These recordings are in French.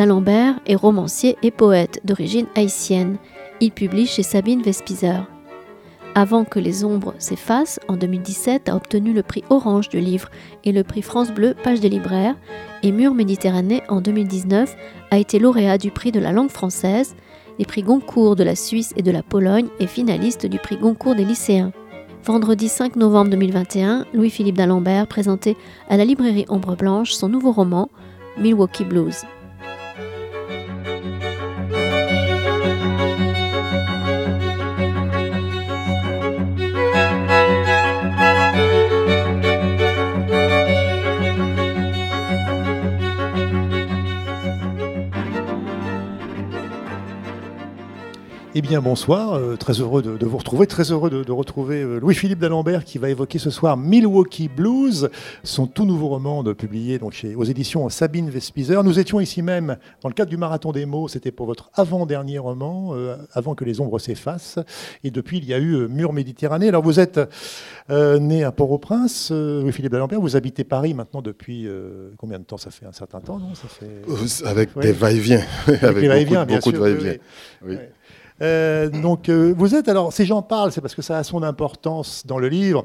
d'Alembert est romancier et poète d'origine haïtienne. Il publie chez Sabine Vespizer. Avant que les ombres s'effacent, en 2017 a obtenu le prix Orange du livre et le prix France Bleu Page des libraires, et Mur Méditerranée en 2019 a été lauréat du prix de la langue française, des prix Goncourt de la Suisse et de la Pologne et finaliste du prix Goncourt des lycéens. Vendredi 5 novembre 2021, Louis-Philippe d'Alembert présentait à la librairie Ombre Blanche son nouveau roman, Milwaukee Blues. Eh bien, bonsoir. Euh, très heureux de, vous retrouver. Très heureux de, retrouver euh, Louis-Philippe d'Alembert qui va évoquer ce soir Milwaukee Blues, son tout nouveau roman de, publié donc, chez, aux éditions Sabine Vespizer. Nous étions ici même dans le cadre du Marathon des mots. C'était pour votre avant-dernier roman, euh, avant que les ombres s'effacent. Et depuis, il y a eu Mur Méditerranée. Alors, vous êtes né à Port-au-Prince, Louis-Philippe d'Alembert. Vous habitez Paris maintenant depuis combien de temps? Ça fait un certain temps, non? Ça fait... Avec des va-et-vient. Avec, des va-et-vient, bien beaucoup sûr. de va-et-vient. Oui. Euh, donc, euh, vous êtes alors, si j'en parle, c'est parce que ça a son importance dans le livre.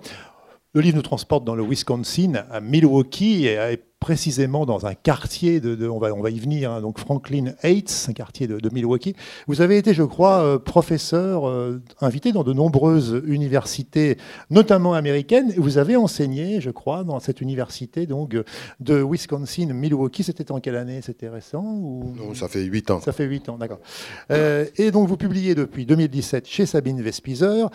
Le livre nous transporte dans le Wisconsin, à Milwaukee, et précisément dans un quartier de, on, va, on va y venir, hein, donc Franklin Heights, un quartier de, Milwaukee. Vous avez été, je crois, euh, professeur invité dans de nombreuses universités, notamment américaines. Et vous avez enseigné, je crois, dans cette université donc de Wisconsin, Milwaukee. C'était en quelle année? C'était récent ou... Non, ça fait huit ans. Ça fait huit ans, d'accord. et donc vous publiez depuis 2017 chez Sabine Vespizer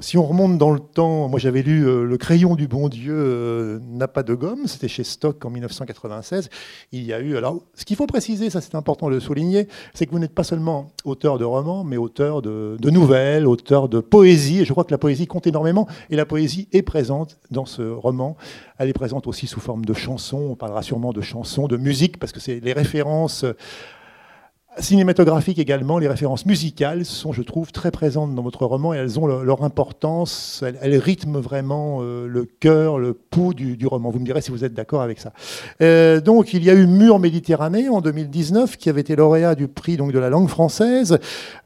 si on remonte dans le temps, moi j'avais lu euh, Le crayon du bon Dieu euh, n'a pas de gomme, c'était chez Stock en 1996. Il y a eu, alors ce qu'il faut préciser, ça c'est important de le souligner, c'est que vous n'êtes pas seulement auteur de romans, mais auteur de, nouvelles, auteur de poésie. Et je crois que la poésie compte énormément et la poésie est présente dans ce roman. Elle est présente aussi sous forme de chansons, on parlera sûrement de chansons, de musique, parce que c'est les références cinématographique également, les références musicales sont, je trouve, très présentes dans votre roman et elles ont leur, importance, elles, rythment vraiment euh, le cœur, le pouls du, roman. Vous me direz si vous êtes d'accord avec ça. Euh, donc, il y a eu Mur Méditerranée en 2019 qui avait été lauréat du prix donc, de la langue française,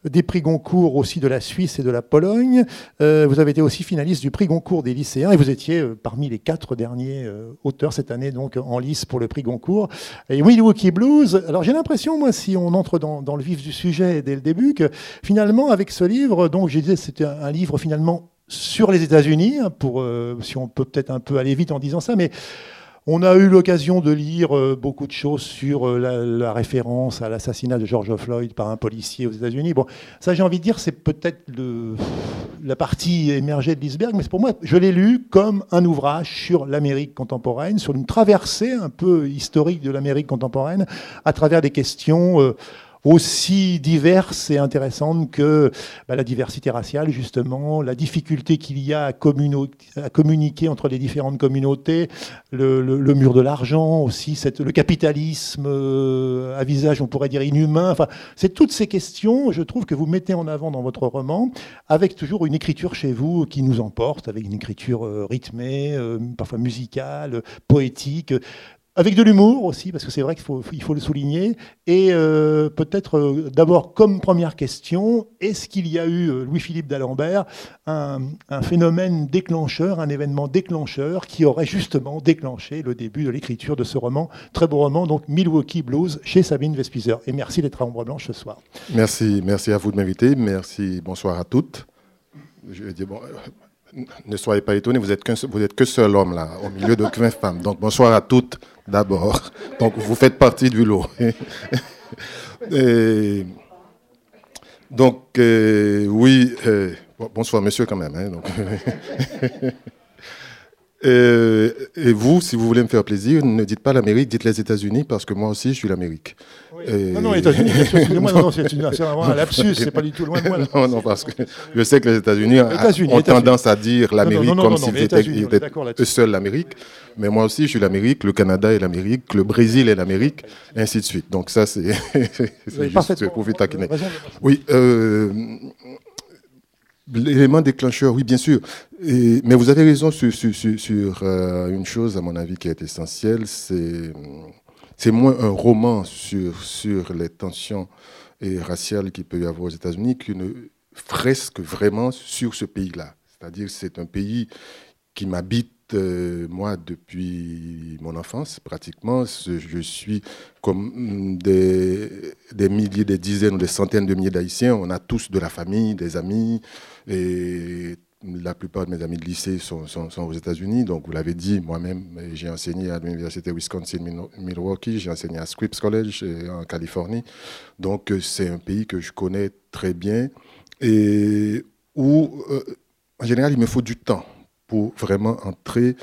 des prix Goncourt aussi de la Suisse et de la Pologne. Euh, vous avez été aussi finaliste du prix Goncourt des lycéens et vous étiez parmi les quatre derniers auteurs cette année donc en lice pour le prix Goncourt. Et Milwaukee Blues, alors j'ai l'impression, moi, si on entre dans, le vif du sujet dès le début, que finalement, avec ce livre, donc je disais, c'était un, livre finalement sur les États-Unis, hein, pour, euh, si on peut peut-être un peu aller vite en disant ça, mais on a eu l'occasion de lire euh, beaucoup de choses sur euh, la, référence à l'assassinat de George Floyd par un policier aux États-Unis. Bon, ça, j'ai envie de dire, c'est peut-être la partie émergée de l'iceberg, mais pour moi, je l'ai lu comme un ouvrage sur l'Amérique contemporaine, sur une traversée un peu historique de l'Amérique contemporaine, à travers des questions. Aussi diverses et intéressantes que bah, la diversité raciale, justement, la difficulté qu'il y a à, communiquer entre les différentes communautés, le, mur de l'argent aussi, le capitalisme euh, à visage, on pourrait dire, inhumain. Enfin, c'est toutes ces questions, je trouve, que vous mettez en avant dans votre roman, avec toujours une écriture chez vous qui nous emporte, avec une écriture euh, rythmée, euh, parfois musicale, poétique, avec de l'humour aussi, parce que c'est vrai qu'il faut, le souligner. Et euh, peut-être euh, d'abord, comme première question, est-ce qu'il y a eu, euh, Louis-Philippe d'Alembert, un, phénomène déclencheur, un événement déclencheur qui aurait justement déclenché le début de l'écriture de ce roman, très beau roman, donc Milwaukee Blues, chez Sabine Vespizer. Et merci d'être à Ombre Blanche ce soir. Merci, merci à vous de m'inviter. Merci, bonsoir à toutes. Je vais dire, bon, ne soyez pas étonnés, vous êtes, que seul homme là, au milieu de 20 femmes. Donc bonsoir à toutes d'abord. Donc vous faites partie du lot. donc euh, oui, euh, bonsoir monsieur quand même. Hein. Euh, et vous, si vous voulez me faire plaisir, ne dites pas l'Amérique, dites les États-Unis, parce que moi aussi, je suis l'Amérique. Non, non, les États-Unis, excusez-moi, non, c'est vraiment un lapsus, c'est pas du tout loin de moi. non, non, parce que je sais que les États-Unis ont tendance à dire l'Amérique comme s'ils étaient seuls l'Amérique. Mais moi aussi, je suis l'Amérique, le Canada est l'Amérique, le Brésil est l'Amérique, ainsi de suite. Donc ça, c'est juste pour vous taquiner. Oui, euh, L'élément déclencheur, oui, bien sûr. mais vous avez raison sur, sur, sur, euh, une chose, à mon avis, qui est essentielle, c'est c'est moins un roman sur, sur les tensions et raciales qu'il peut y avoir aux États-Unis qu'une fresque vraiment sur ce pays-là. C'est-à-dire c'est un pays qui m'habite euh, moi depuis mon enfance pratiquement. Je suis comme des, des, milliers, des dizaines ou des centaines de milliers d'Haïtiens. On a tous de la famille, des amis et la plupart de mes amis de lycée sont, aux États-Unis. Donc, vous l'avez dit, moi-même, j'ai enseigné à l'université Wisconsin-Milwaukee, j'ai enseigné à Scripps College euh, en Californie. Donc, euh, c'est un pays que je connais très bien et où, en général, il me faut du temps pour vraiment entrer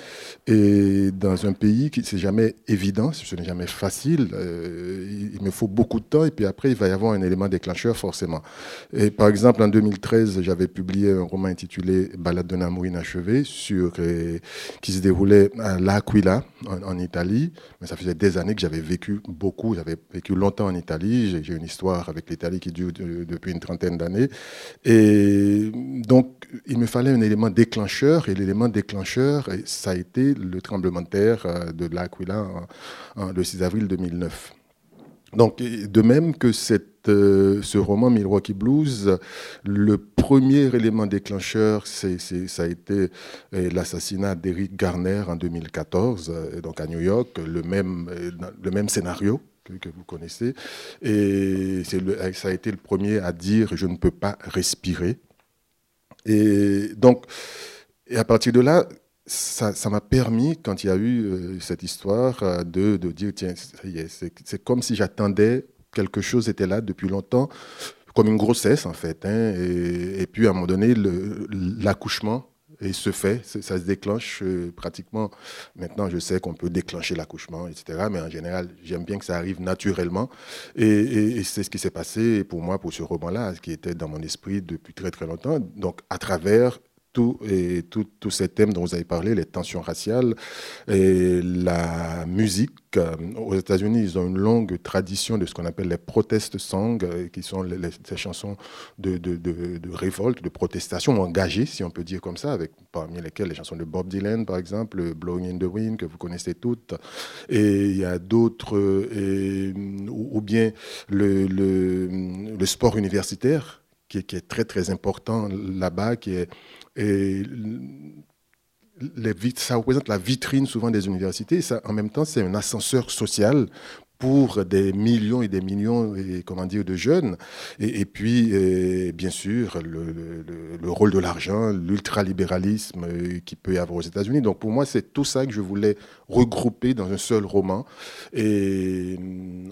dans un pays qui c'est jamais évident, ce n'est jamais facile. Euh, il me faut beaucoup de temps et puis après il va y avoir un élément déclencheur forcément. Et par exemple en 2013 j'avais publié un roman intitulé Balade d'un amour inachevé sur euh, qui se déroulait à L'Aquila en, Italie. Mais ça faisait des années que j'avais vécu beaucoup, j'avais vécu longtemps en Italie. J'ai une histoire avec l'Italie qui dure depuis une trentaine d'années et donc il me fallait un élément déclencheur et déclencheur, ça a été le tremblement de terre euh, de l'Aquila le 6 avril 2009. Donc, de même que euh, ce roman Milwaukee Blues, le premier élément déclencheur, c'est, ça a été euh, l'assassinat d'Eric Garner en 2014, donc à New York, le même, le même scénario que, vous connaissez. Et ça a été le premier à dire je ne peux pas respirer. Et donc, et à partir de là, ça m'a permis, quand il y a eu euh, cette histoire, euh, de, dire, tiens, c'est comme si j'attendais, quelque chose était là depuis longtemps, comme une grossesse en fait. Hein, et, puis à un moment donné, l'accouchement se fait, ça se déclenche euh, pratiquement. Maintenant, je sais qu'on peut déclencher l'accouchement, etc. Mais en général, j'aime bien que ça arrive naturellement. Et, et c'est ce qui s'est passé pour moi, pour ce roman-là, qui était dans mon esprit depuis très très longtemps. Donc, à travers tout, et tout, tous ces thèmes dont vous avez parlé, les tensions raciales et la musique. Euh, aux États-Unis, ils ont une longue tradition de ce qu'on appelle les protest songs, euh, qui sont les, ces chansons de, de, de, révolte, de protestation engagées, si on peut dire comme ça, avec parmi lesquelles les chansons de Bob Dylan, par exemple, Blowing in the Wind, que vous connaissez toutes. Et il y a d'autres, ou, bien le, le, sport universitaire, qui, qui est très très important là-bas, qui est et ça représente la vitrine souvent des universités. Ça, en même temps, c'est un ascenseur social pour des millions et des millions et, comment dire, de jeunes. Et, puis, bien sûr, le, rôle de l'argent, l'ultralibéralisme euh, qui peut y avoir aux États-Unis. Donc pour moi, c'est tout ça que je voulais regrouper dans un seul roman. Et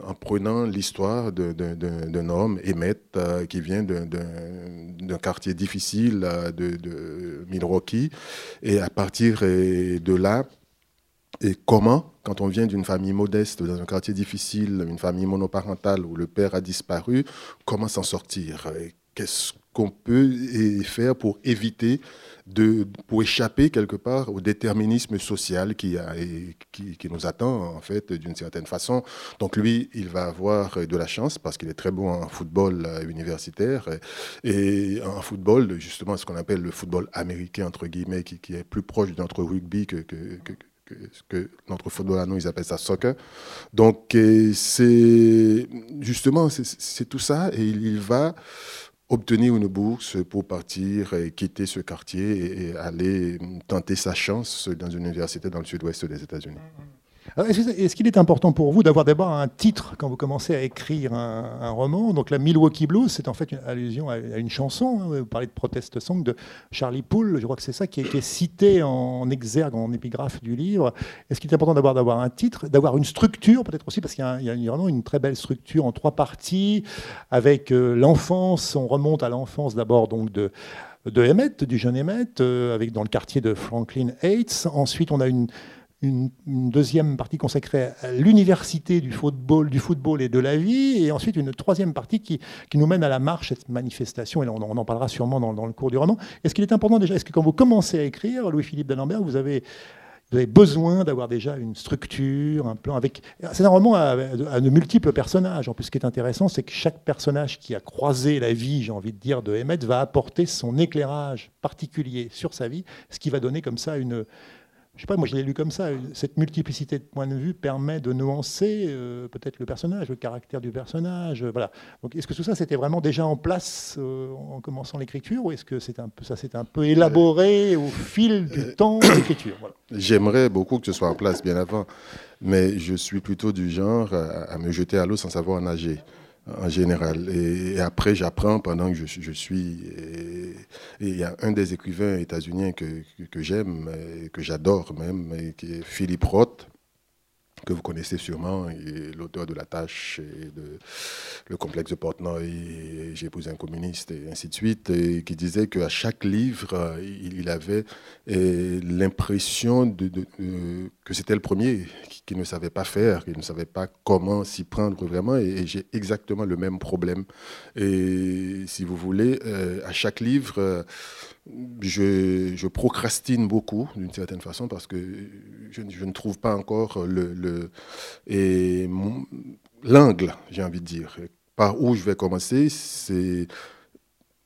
en prenant l'histoire d'un homme, Emmett, euh, qui vient d'un quartier difficile euh, de, de Milwaukee. Et à partir de là, et comment, quand on vient d'une famille modeste, dans un quartier difficile, une famille monoparentale où le père a disparu, comment s'en sortir? Qu'est-ce qu'on peut faire pour éviter de, pour échapper quelque part au déterminisme social qui, a, qui, qui nous attend en fait d'une certaine façon? Donc lui, il va avoir de la chance parce qu'il est très bon en football euh, universitaire et en football, justement ce qu'on appelle le football américain entre guillemets, qui, est plus proche de notre rugby que ce que notre football à nous, ils appellent ça soccer. Donc, c'est justement, c'est tout ça, et il, va obtenir une bourse pour partir et quitter ce quartier et aller tenter sa chance dans une université dans le sud-ouest des États-Unis. Est-ce qu'il est important pour vous d'avoir d'abord un titre quand vous commencez à écrire un, roman? Donc la Milwaukee Blues, c'est en fait une allusion à, une chanson. Hein. vous parlez de Protest Song de Charlie Poole, je crois que c'est ça qui est, cité en exergue, en épigraphe du livre. Est-ce qu'il est important d'avoir d'avoir un titre, d'avoir une structure peut-être aussi, parce qu'il y, a vraiment une très belle structure en trois parties, avec euh, l'enfance, on remonte à l'enfance d'abord donc de de Emmett, du jeune Emmett, euh, avec dans le quartier de Franklin Heights. Ensuite, on a une une, deuxième partie consacrée à l'université du football, du football et de la vie, et ensuite une troisième partie qui, qui nous mène à la marche, cette manifestation, et on, on en parlera sûrement dans, le cours du roman. Est-ce qu'il est important déjà, est-ce que quand vous commencez à écrire, Louis-Philippe d'Alembert, vous avez, besoin d'avoir déjà une structure, un plan avec. C'est un roman à, de multiples personnages. En plus, ce qui est intéressant, c'est que chaque personnage qui a croisé la vie, j'ai envie de dire, de Emmett, va apporter son éclairage particulier sur sa vie, ce qui va donner comme ça une, je sais pas, moi je l'ai lu comme ça, cette multiplicité de points de vue permet de nuancer euh, peut-être le personnage, le caractère du personnage. Euh, voilà. Donc est-ce que tout ça c'était vraiment déjà en place euh, en commençant l'écriture ou est-ce que c'est un peu, ça s'est un peu élaboré au fil du temps de l'écriture J'aimerais beaucoup que ce soit en place bien avant, mais je suis plutôt du genre à me jeter à l'eau sans savoir nager en général. Et, après, j'apprends pendant que je, suis. Il y a un des écrivains états-uniens que, que, j'aime, que j'adore même, qui est Philippe Roth, que vous connaissez sûrement, l'auteur de La Tâche et de Le complexe de Portnoy, J'ai épousé un communiste et ainsi de suite, qui disait qu'à chaque livre, il, avait l'impression de, que c'était le premier, qu'il ne savait pas faire, qu'il ne savait pas comment s'y prendre vraiment, et, j'ai exactement le même problème. Et si vous voulez, euh, à chaque livre, je, procrastine beaucoup, d'une certaine façon, parce que je, ne trouve pas encore le, l'angle, j'ai envie de dire. Par où je vais commencer, c'est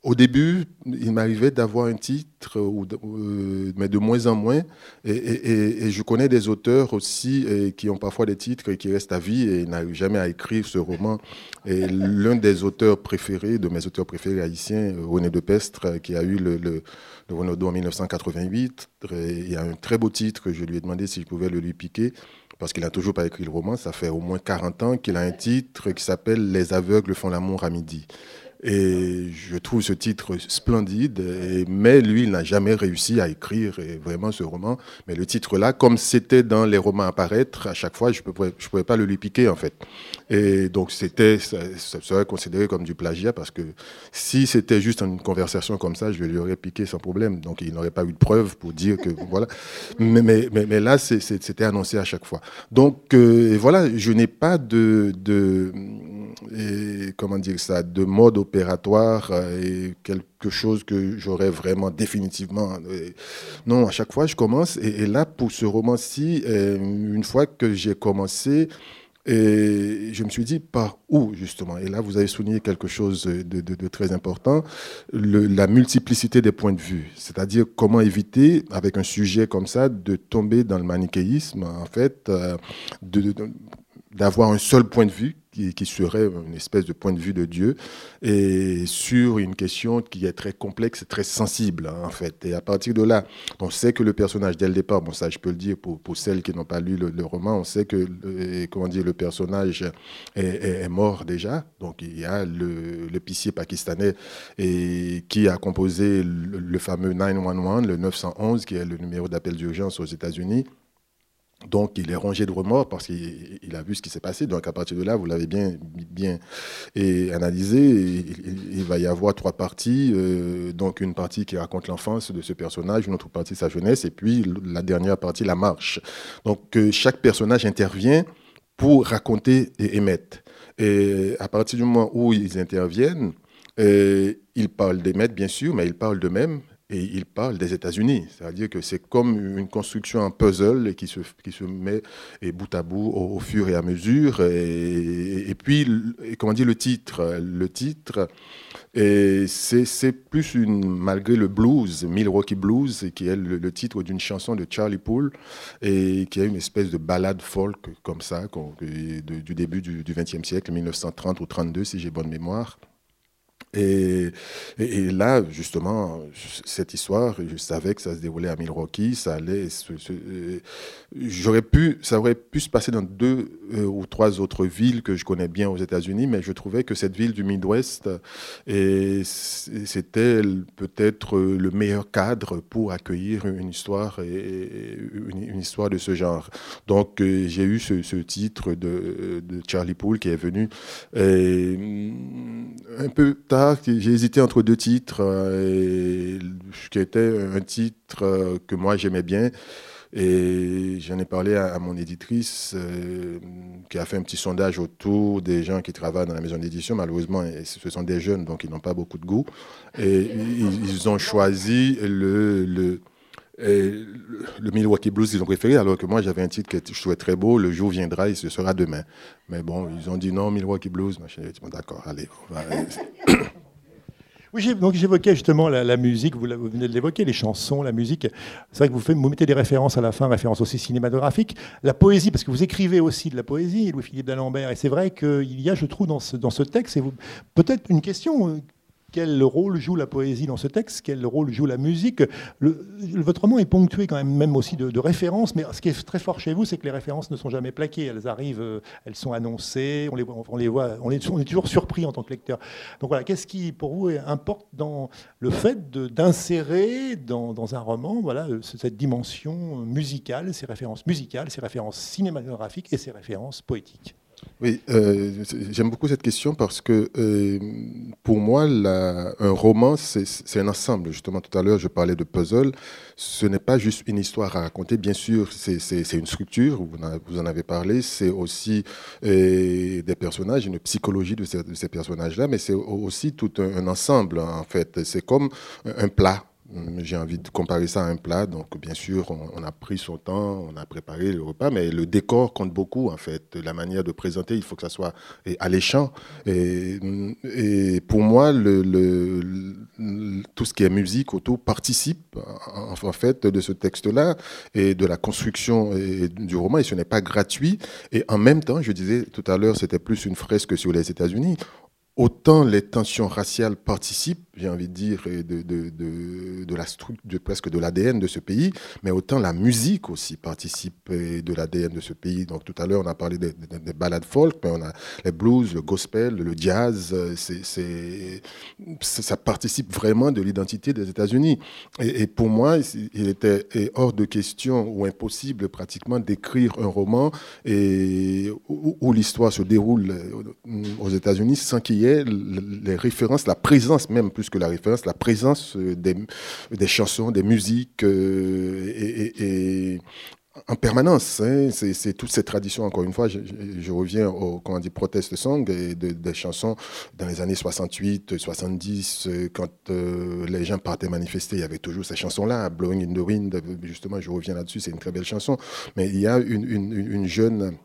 au début, il m'arrivait d'avoir un titre, euh, mais de moins en moins. Et, je connais des auteurs aussi qui ont parfois des titres qui restent à vie et n'arrivent jamais à écrire ce roman. Et l'un des auteurs préférés, de mes auteurs préférés haïtiens, René de Pestre, qui a eu le, le, le Renaudot en 1988, il y a un très beau titre, je lui ai demandé si je pouvais le lui piquer parce qu'il n'a toujours pas écrit le roman. Ça fait au moins 40 ans qu'il a un titre qui s'appelle Les aveugles font l'amour à midi. Et je trouve ce titre splendide, mais lui, il n'a jamais réussi à écrire vraiment ce roman. Mais le titre-là, comme c'était dans les romans à paraître, à chaque fois, je ne pouvais, pas le lui piquer, en fait. Et donc, ça, serait considéré comme du plagiat, parce que si c'était juste une conversation comme ça, je lui aurais piqué sans problème. Donc, il n'aurait pas eu de preuve pour dire que, voilà. Mais, mais, mais, là, c'était annoncé à chaque fois. Donc, euh, voilà, je n'ai pas de, de comment dire ça, de mode euh, et quelque chose que j'aurais vraiment définitivement. Euh, non, à chaque fois, je commence. Et, là, pour ce roman-ci, euh, une fois que j'ai commencé, je me suis dit, par où justement? Et là, vous avez souligné quelque chose de, très important, la multiplicité des points de vue. C'est-à-dire comment éviter, avec un sujet comme ça, de tomber dans le manichéisme, en fait, d'avoir un seul point de vue qui, serait une espèce de point de vue de Dieu, et sur une question qui est très complexe très sensible, hein, en fait. Et à partir de là, on sait que le personnage, dès le départ, bon, ça je peux le dire pour, pour celles qui n'ont pas lu le, roman, on sait que le, comment dire, le personnage est, mort déjà. Donc il y a l'épicier pakistanais qui a composé le fameux 911, le 911, qui est le numéro d'appel d'urgence aux États-Unis. Donc, il est rongé de remords parce qu'il a vu ce qui s'est passé. Donc, à partir de là, vous l'avez bien, bien analysé. il, va y avoir trois parties. Euh, donc, une partie qui raconte l'enfance de ce personnage, une autre partie sa jeunesse, et puis la dernière partie, la marche. Donc, chaque personnage intervient pour raconter et émettre. Et à partir du moment où ils interviennent, euh, ils parlent d'émettre, bien sûr, mais ils parlent d'eux-mêmes et il parle des États-Unis. C'est-à-dire que c'est comme une construction en puzzle qui se, qui se met et bout à bout au, fur et à mesure. Et, puis, comment dire le titre Le titre, c'est plus une, malgré le blues, Milwaukee Blues, qui est le, titre d'une chanson de Charlie Poole, et qui est une espèce de ballade folk comme ça, du début du XXe siècle, 1930 ou 32, si j'ai bonne mémoire. Et, là, justement, cette histoire, je savais que ça se déroulait à Milwaukee, ça allait, j'aurais pu, ça aurait pu se passer dans deux euh, ou trois autres villes que je connais bien aux États-Unis, mais je trouvais que cette ville du Midwest, c'était peut-être le meilleur cadre pour accueillir une histoire et une, histoire de ce genre. Donc, euh, j'ai eu ce, titre de, de, Charlie Poole qui est venu un peu tard j'ai hésité entre deux titres, euh, qui était un titre euh, que moi j'aimais bien. Et j'en ai parlé à, mon éditrice euh, qui a fait un petit sondage autour des gens qui travaillent dans la maison d'édition. Malheureusement, ce sont des jeunes, donc ils n'ont pas beaucoup de goût. Et ils, ont choisi le, le, le, Milwaukee Blues, ils ont préféré, alors que moi j'avais un titre que je trouvais très beau, Le jour viendra et ce sera demain. Mais bon, ils ont dit non, Milwaukee Blues. Machin. Bon, D'accord, allez. Oui, donc j'évoquais justement la, musique, vous, venez de l'évoquer, les chansons, la musique. C'est vrai que vous, faites, vous mettez des références à la fin, références aussi cinématographiques. La poésie, parce que vous écrivez aussi de la poésie, Louis-Philippe d'Alembert, et c'est vrai qu'il y a, je trouve, dans ce, dans ce texte, et peut-être une question quel rôle joue la poésie dans ce texte, quel rôle joue la musique. votre roman est ponctué quand même, même aussi de, références, mais ce qui est très fort chez vous, c'est que les références ne sont jamais plaquées. Elles arrivent, euh, elles sont annoncées, on les, on les voit, on est toujours surpris en tant que lecteur. Donc voilà, qu'est-ce qui, pour vous, importe dans le fait d'insérer dans, dans, un roman voilà, euh, cette dimension musicale, ces références musicales, ces références cinématographiques et ces références poétiques? Oui, euh, j'aime beaucoup cette question parce que euh, pour moi, un roman, c'est un ensemble. Justement, tout à l'heure, je parlais de puzzle. Ce n'est pas juste une histoire à raconter. Bien sûr, c'est une structure, vous en avez parlé. C'est aussi euh, des personnages, une psychologie de ces, personnages-là, mais c'est aussi tout un, ensemble, en fait. C'est comme un plat j'ai envie de comparer ça à un plat. Donc, bien sûr, on, a pris son temps, on a préparé le repas, mais le décor compte beaucoup, en fait. La manière de présenter, il faut que ça soit alléchant. Et, pour moi, tout ce qui est musique autour participe, en, fait, de ce texte-là et de la construction du roman. Et ce n'est pas gratuit. Et en même temps, je disais tout à l'heure, c'était plus une fresque sur les États-Unis autant les tensions raciales participent, j'ai envie de dire, de, de, de, de la structure, presque de l'ADN de ce pays, mais autant la musique aussi participe de l'ADN de ce pays. Donc tout à l'heure, on a parlé des, des, ballades folk, mais on a les blues, le gospel, le jazz, c'est, ça participe vraiment de l'identité des États-Unis. Et, pour moi, il était hors de question ou impossible pratiquement d'écrire un roman et, où, où l'histoire se déroule euh, aux États-Unis sans qu'il y les références, la présence même plus que la référence, la présence euh, des, des chansons, des musiques euh, et, en permanence. Hein. c'est toute cette tradition, encore une fois, je, reviens au comment dit, protest song et des chansons dans les années 68, 70, euh, quand les gens partaient manifester, il y avait toujours ces chansons-là, Blowing in the Wind, justement, je reviens là-dessus, c'est une très belle chanson. Mais il y a une, une jeune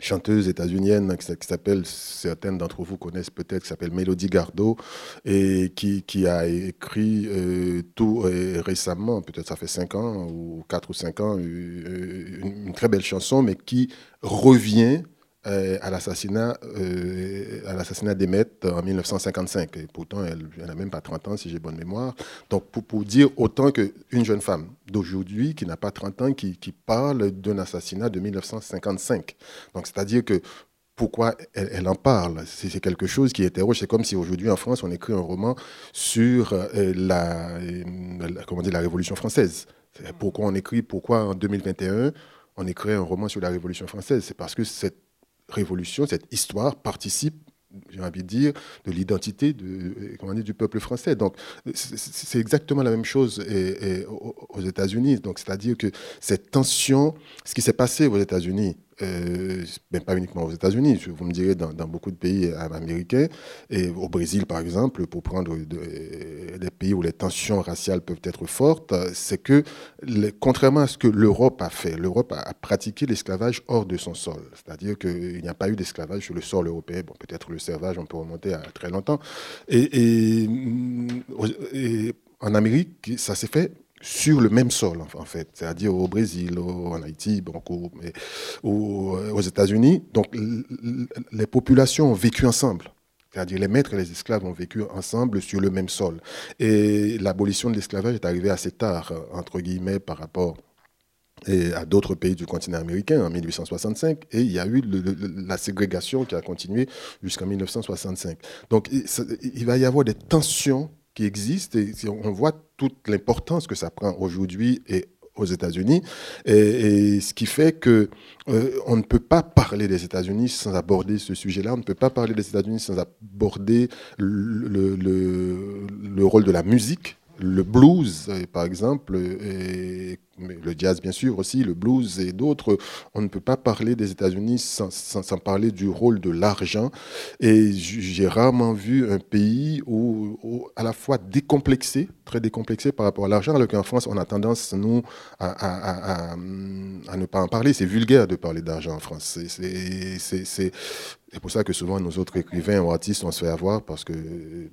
chanteuse états-unienne qui s'appelle, certaines d'entre vous connaissent peut-être, qui s'appelle Melody Gardot, et qui, qui a écrit euh, tout euh, récemment, peut-être ça fait 5 ans, ou 4 ou 5 ans, euh, une, très belle chanson, mais qui revient euh, à l'assassinat euh, à en 1955. Et pourtant, elle n'a même pas 30 ans, si j'ai bonne mémoire. Donc, pour, dire autant qu'une jeune femme d'aujourd'hui, qui n'a pas 30 ans, qui, parle d'un assassinat de 1955. Donc, c'est-à-dire que pourquoi elle, en parle? C'est quelque chose qui interroge. C'est comme si aujourd'hui en France, on écrit un roman sur euh, la, la, comment dire, la Révolution française. Pourquoi on écrit, pourquoi en 2021, on écrit un roman sur la Révolution française? C'est parce que cette révolution, cette histoire participe j'ai envie de dire, de l'identité du peuple français. Donc, c'est exactement la même chose aux États-Unis. Donc, c'est-à-dire que cette tension, ce qui s'est passé aux États-Unis, euh, ben, pas uniquement aux États-Unis, vous me direz dans, beaucoup de pays américains, et au Brésil par exemple, pour prendre des pays où les tensions raciales peuvent être fortes, c'est que, contrairement à ce que l'Europe a fait, l'Europe a, pratiqué l'esclavage hors de son sol. C'est-à-dire qu'il n'y a pas eu d'esclavage sur le sol européen. Bon, peut-être le servage, on peut remonter à très longtemps. et en Amérique, ça s'est fait sur le même sol, en fait, c'est-à-dire au Brésil, en Haïti, mais, aux États-Unis. Donc, les populations ont vécu ensemble. C'est-à-dire les maîtres et les esclaves ont vécu ensemble sur le même sol. Et l'abolition de l'esclavage est arrivée assez tard, entre guillemets, par rapport à d'autres pays du continent américain en 1865 et il y a eu la ségrégation qui a continué jusqu'en 1965. Donc il va y avoir des tensions qui existe et on voit toute l'importance que ça prend aujourd'hui et aux États-Unis, et, ce qui fait que euh, on ne peut pas parler des États-Unis sans aborder ce sujet-là. On ne peut pas parler des États-Unis sans aborder le, le, rôle de la musique, le blues, par exemple, mais le jazz bien sûr aussi, le blues et d'autres. On ne peut pas parler des États-Unis sans, sans, parler du rôle de l'argent. Et j'ai rarement vu un pays où, à la fois décomplexé, très décomplexé par rapport à l'argent, alors qu'en France, on a tendance, nous, à, à, ne pas en parler. C'est vulgaire de parler d'argent en France. C'est pour ça que souvent nos autres écrivains ou artistes, on se fait avoir parce que,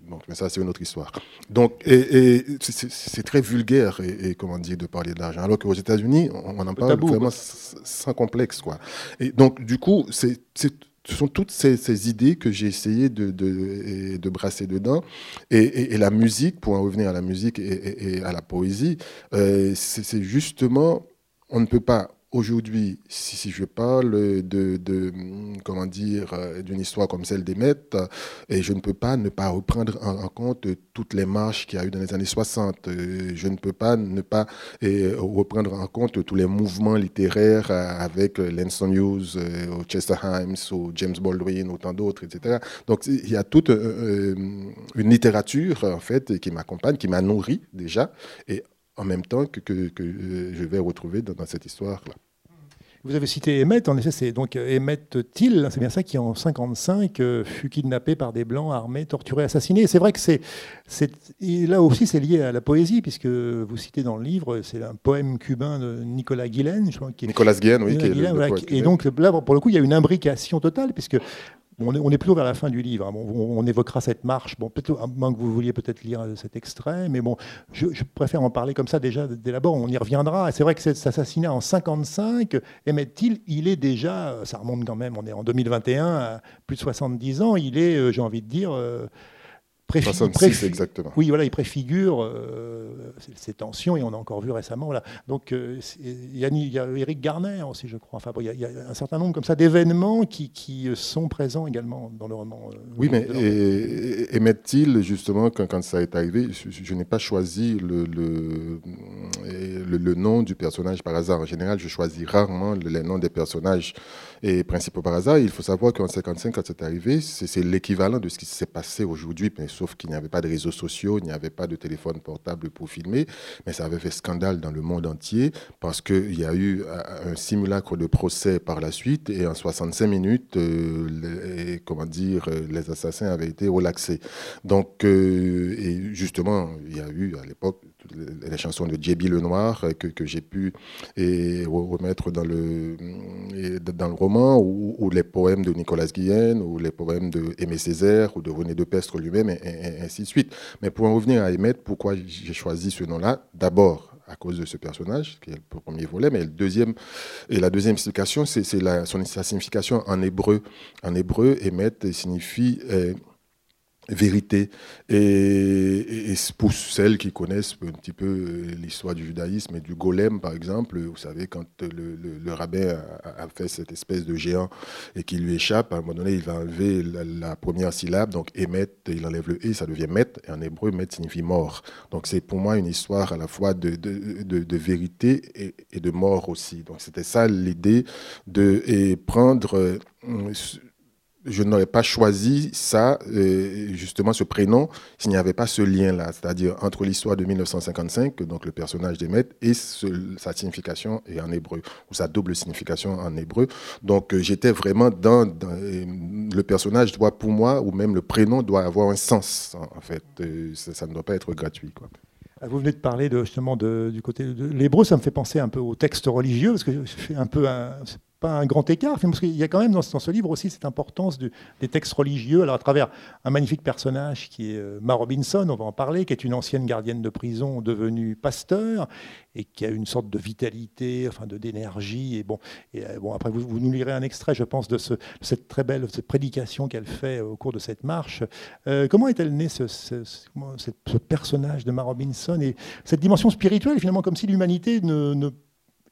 bon, mais ça c'est une autre histoire. Donc, et, c'est très vulgaire et, comment dire de parler d'argent, alors qu'aux États-Unis, on, en parle vraiment sans complexe, quoi. Et donc, du coup, c'est ce sont toutes ces, idées que j'ai essayé de, de, de, brasser dedans. Et, et, la musique, pour en revenir à la musique et, à la poésie, euh, c'est justement, on ne peut pas Aujourd'hui, si, je parle de, comment dire, euh, d'une histoire comme celle d'Emmet, euh, et je ne peux pas ne pas reprendre en, compte toutes les marches qu'il y a eu dans les années 60. Euh, je ne peux pas ne pas reprendre en compte tous les mouvements littéraires avec Lanston Hughes, Chester Himes, ou James Baldwin, ou tant d'autres, etc. Donc il y a toute une littérature en fait qui m'accompagne, qui m'a nourri déjà, et en même temps que, que, que je vais retrouver dans, cette histoire-là. Vous avez cité Emmett, en effet, c'est donc Emmett Till, c'est bien ça, qui en 55 euh, fut kidnappé par des blancs armés, torturé, assassiné. C'est vrai que c'est, là aussi c'est lié à la poésie, puisque vous citez dans le livre, c'est un poème cubain de Nicolas Guillen. Je crois, qui Nicolas Guillen, oui. et donc là, pour le coup, il y a une imbrication totale, puisque on est, plutôt vers la fin du livre. Hein. on, évoquera cette marche. À moins que vous vouliez peut-être lire cet extrait, mais bon, je, préfère en parler comme ça déjà dès d'abord. On y reviendra. C'est vrai que cet assassinat en 55, Emmett Till, il est déjà, ça remonte quand même. On est en 2021, à plus de 70 ans. Il est, euh, j'ai envie de dire. Euh, 66 exactement. Oui, voilà, il préfigure euh, ces tensions et on a encore vu récemment. Voilà. Donc euh, il, y a, il, y a, Eric Garner aussi, je crois. Enfin, il, y a, un certain nombre comme ça d'événements qui, qui, sont présents également dans le roman. Euh, oui, mais émettent-ils justement quand, quand, ça est arrivé, je, n'ai pas choisi le le, le, nom du personnage par hasard. En général, je choisis rarement les noms des personnages et principaux par hasard. Il faut savoir qu'en 55, quand c'est arrivé, c'est l'équivalent de ce qui s'est passé aujourd'hui, sauf qu'il n'y avait pas de réseaux sociaux, il n'y avait pas de téléphone portable pour filmer, mais ça avait fait scandale dans le monde entier parce qu'il y a eu un simulacre de procès par la suite et en 65 minutes, euh, les, comment dire, les assassins avaient été relaxés. Donc, euh, justement, il y a eu à l'époque les chansons de J.B. Lenoir que, que j'ai pu et, remettre dans le, dans le roman, ou, les poèmes de Nicolas Guillen, ou les poèmes de Aimé Césaire, ou de René de Pestre lui-même, et, ainsi de suite. Mais pour en revenir à Emmett, pourquoi j'ai choisi ce nom-là? D'abord, à cause de ce personnage, qui est le premier volet, mais le deuxième, et la deuxième explication, c'est sa signification en hébreu. En hébreu, Emmett signifie euh, vérité. Et, pour celles qui connaissent un petit peu euh, l'histoire du judaïsme et du golem, par exemple, vous savez, quand le, rabbin a, fait cette espèce de géant et qu'il lui échappe, à un moment donné, il va enlever la, première syllabe, donc émet, il enlève le et, ça devient met, et en hébreu, met signifie mort. Donc c'est pour moi une histoire à la fois de, de, vérité et, et, de mort aussi. Donc c'était ça l'idée de et prendre euh, je n'aurais pas choisi ça, euh, justement ce prénom, s'il n'y avait pas ce lien-là, c'est-à-dire entre l'histoire de 1955, donc le personnage d'Emmet, et sa signification en hébreu, ou sa double signification en hébreu. Donc euh, j'étais vraiment dans, euh, Le personnage doit, pour moi, ou même le prénom doit avoir un sens, en fait. ça, ne doit pas être gratuit. Ah, vous venez de parler justement du côté de l'hébreu, ça me fait penser un peu au texte religieux, parce que je fais un peu un, pas un grand écart, parce qu'il y a quand même dans, ce livre aussi cette importance des textes religieux, alors à travers un magnifique personnage qui est euh, Ma Robinson, on va en parler, qui est une ancienne gardienne de prison devenue pasteur, et qui a une sorte de vitalité, enfin de d'énergie. Et bon, euh, après vous, nous lirez un extrait, je pense, de, ce, cette très belle cette prédication qu'elle fait au cours de cette marche. Euh, comment est-elle née ce, personnage de Ma Robinson et cette dimension spirituelle, finalement, comme si l'humanité ne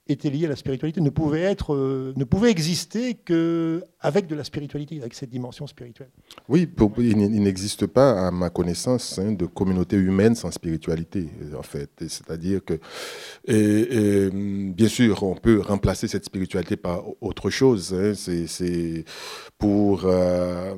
était lié à la spiritualité ne pouvait, être, euh, ne pouvait exister qu'avec de la spiritualité, avec cette dimension spirituelle. Oui, il n'existe pas, à ma connaissance, hein, de communauté humaine sans spiritualité, en fait. C'est-à-dire que, bien sûr, on peut remplacer cette spiritualité par autre chose. Hein. c'est pour, euh,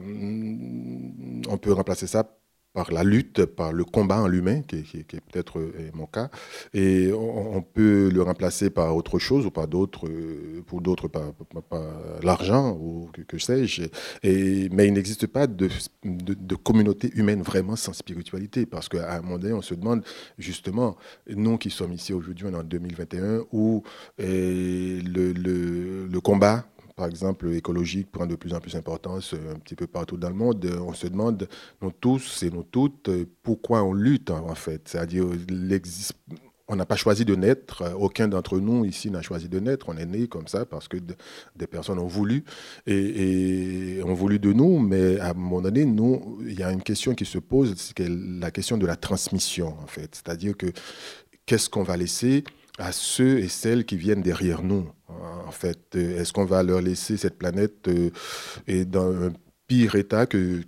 on peut remplacer ça par la lutte, par le combat en lui-même, qui, est peut-être euh, mon cas, et on, peut le remplacer par autre chose ou par d'autres, euh, pour d'autres par, l'argent ou que, sais-je. mais il n'existe pas de, communauté humaine vraiment sans spiritualité, parce qu'à un moment donné, on se demande justement, nous qui sommes ici aujourd'hui, on est en 2021, où le combat par exemple, écologique prend de plus en plus d'importance euh, un petit peu partout dans le monde. Euh, on se demande, nous tous et nous toutes, euh, pourquoi on lutte en fait. C'est-à-dire, on n'a pas choisi de naître, aucun d'entre nous ici n'a choisi de naître, on est né comme ça parce que des personnes ont voulu et, ont voulu de nous, mais à un moment donné, nous, il y a une question qui se pose, c'est la question de la transmission en fait. C'est-à-dire que qu'est-ce qu'on va laisser à ceux et celles qui viennent derrière nous? En fait, euh, est-ce qu'on va leur laisser cette planète euh, dans un pire état que,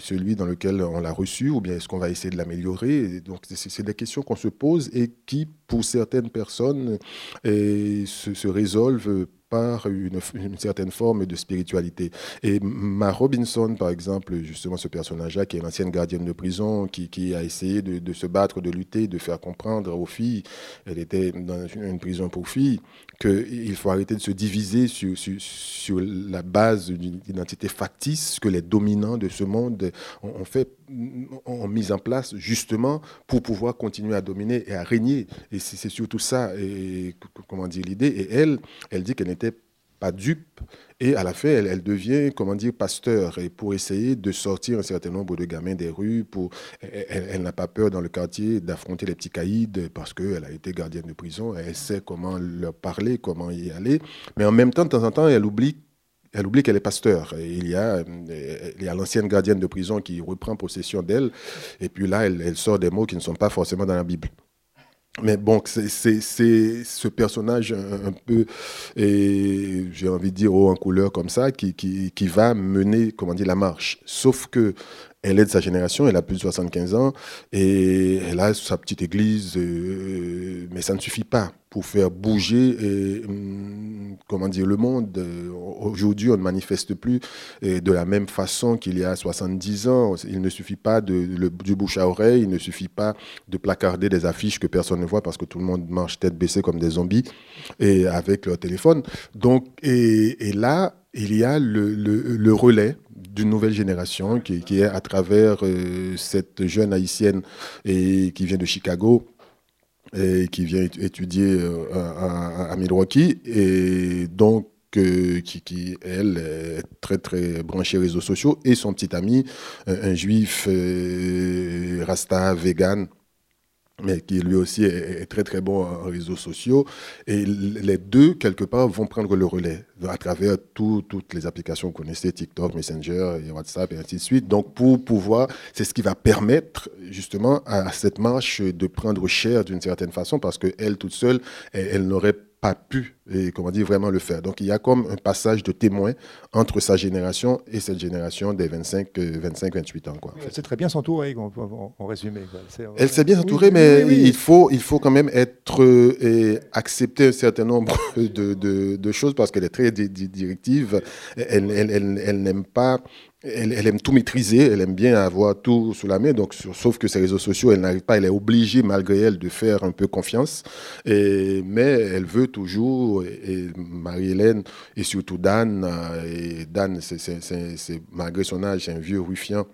celui dans lequel on l'a reçu, ou bien est-ce qu'on va essayer de l'améliorer? Donc, c'est des questions qu'on se pose et qui, pour certaines personnes, se, se résolvent une, certaine forme de spiritualité. Et Ma Robinson, par exemple, justement ce personnage-là, qui est l'ancienne gardienne de prison, qui, a essayé de, de, se battre, de lutter, de faire comprendre aux filles, elle était dans une prison pour filles, qu'il faut arrêter de se diviser sur, sur, sur la base d'une identité factice que les dominants de ce monde ont, fait, ont mis en place justement pour pouvoir continuer à dominer et à régner. Et c'est surtout ça, et, comment dire, l'idée. Et elle, elle dit qu'elle n'était pas dupe. Et à la fin, elle, devient, comment dire, pasteur. Et pour essayer de sortir un certain nombre de gamins des rues, pour, elle, n'a pas peur dans le quartier d'affronter les petits caïds parce qu'elle a été gardienne de prison. Elle sait comment leur parler, comment y aller. Mais en même temps, de temps en temps, elle oublie elle oublie qu'elle est pasteur. Il y a, il y a l'ancienne gardienne de prison qui reprend possession d'elle. Et puis là, elle, sort des mots qui ne sont pas forcément dans la Bible. Mais bon, c'est ce personnage un, peu, j'ai envie de dire haut en couleur comme ça, qui, qui, qui, va mener, comment dire, la marche. Sauf que elle est de sa génération, elle a plus de 75 ans, et elle a sa petite église, euh, mais ça ne suffit pas pour faire bouger et, hum, comment dire, le monde. Aujourd'hui, on ne manifeste plus de la même façon qu'il y a 70 ans. Il ne suffit pas du bouche à oreille, il ne suffit pas de placarder des affiches que personne ne voit parce que tout le monde marche tête baissée comme des zombies et avec leur téléphone. Donc, et, là, il y a le, relais d'une nouvelle génération qui, est à travers euh, cette jeune haïtienne qui vient de Chicago et qui vient étudier euh, à, Milwaukee et donc euh, qui, qui, elle, est très, très branchée réseaux sociaux, et son petit ami, un, juif rasta, vegan, mais qui lui aussi est, très très bon en réseaux sociaux. Et les deux, quelque part, vont prendre le relais à travers toutes les applications que vous connaissez, TikTok, Messenger, et WhatsApp, et ainsi de suite. Donc, pour pouvoir, c'est ce qui va permettre justement à cette marche de prendre cher d'une certaine façon, parce qu'elle toute seule, elle n'aurait pas pu, et comment dire, vraiment le faire. Donc il y a comme un passage de témoin entre sa génération et cette génération des 25, 25 28 ans. Quoi, Elle sait très bien s'entourer, en, résumé. Elle sait bien s'entourer, mais il, faut, il faut quand même être et accepter un certain nombre de, de, de choses parce qu'elle est très directive. Elle, elle, elle, elle n'aime pas elle, aime tout maîtriser, elle aime bien avoir tout sous la main. Donc, sauf que ces réseaux sociaux, elle n'arrive pas, elle est obligée malgré elle de faire un peu confiance. Et, mais elle veut toujours, et, Marie-Hélène et surtout Dan, euh, Dan, c'est malgré son âge, c'est un vieux ruffian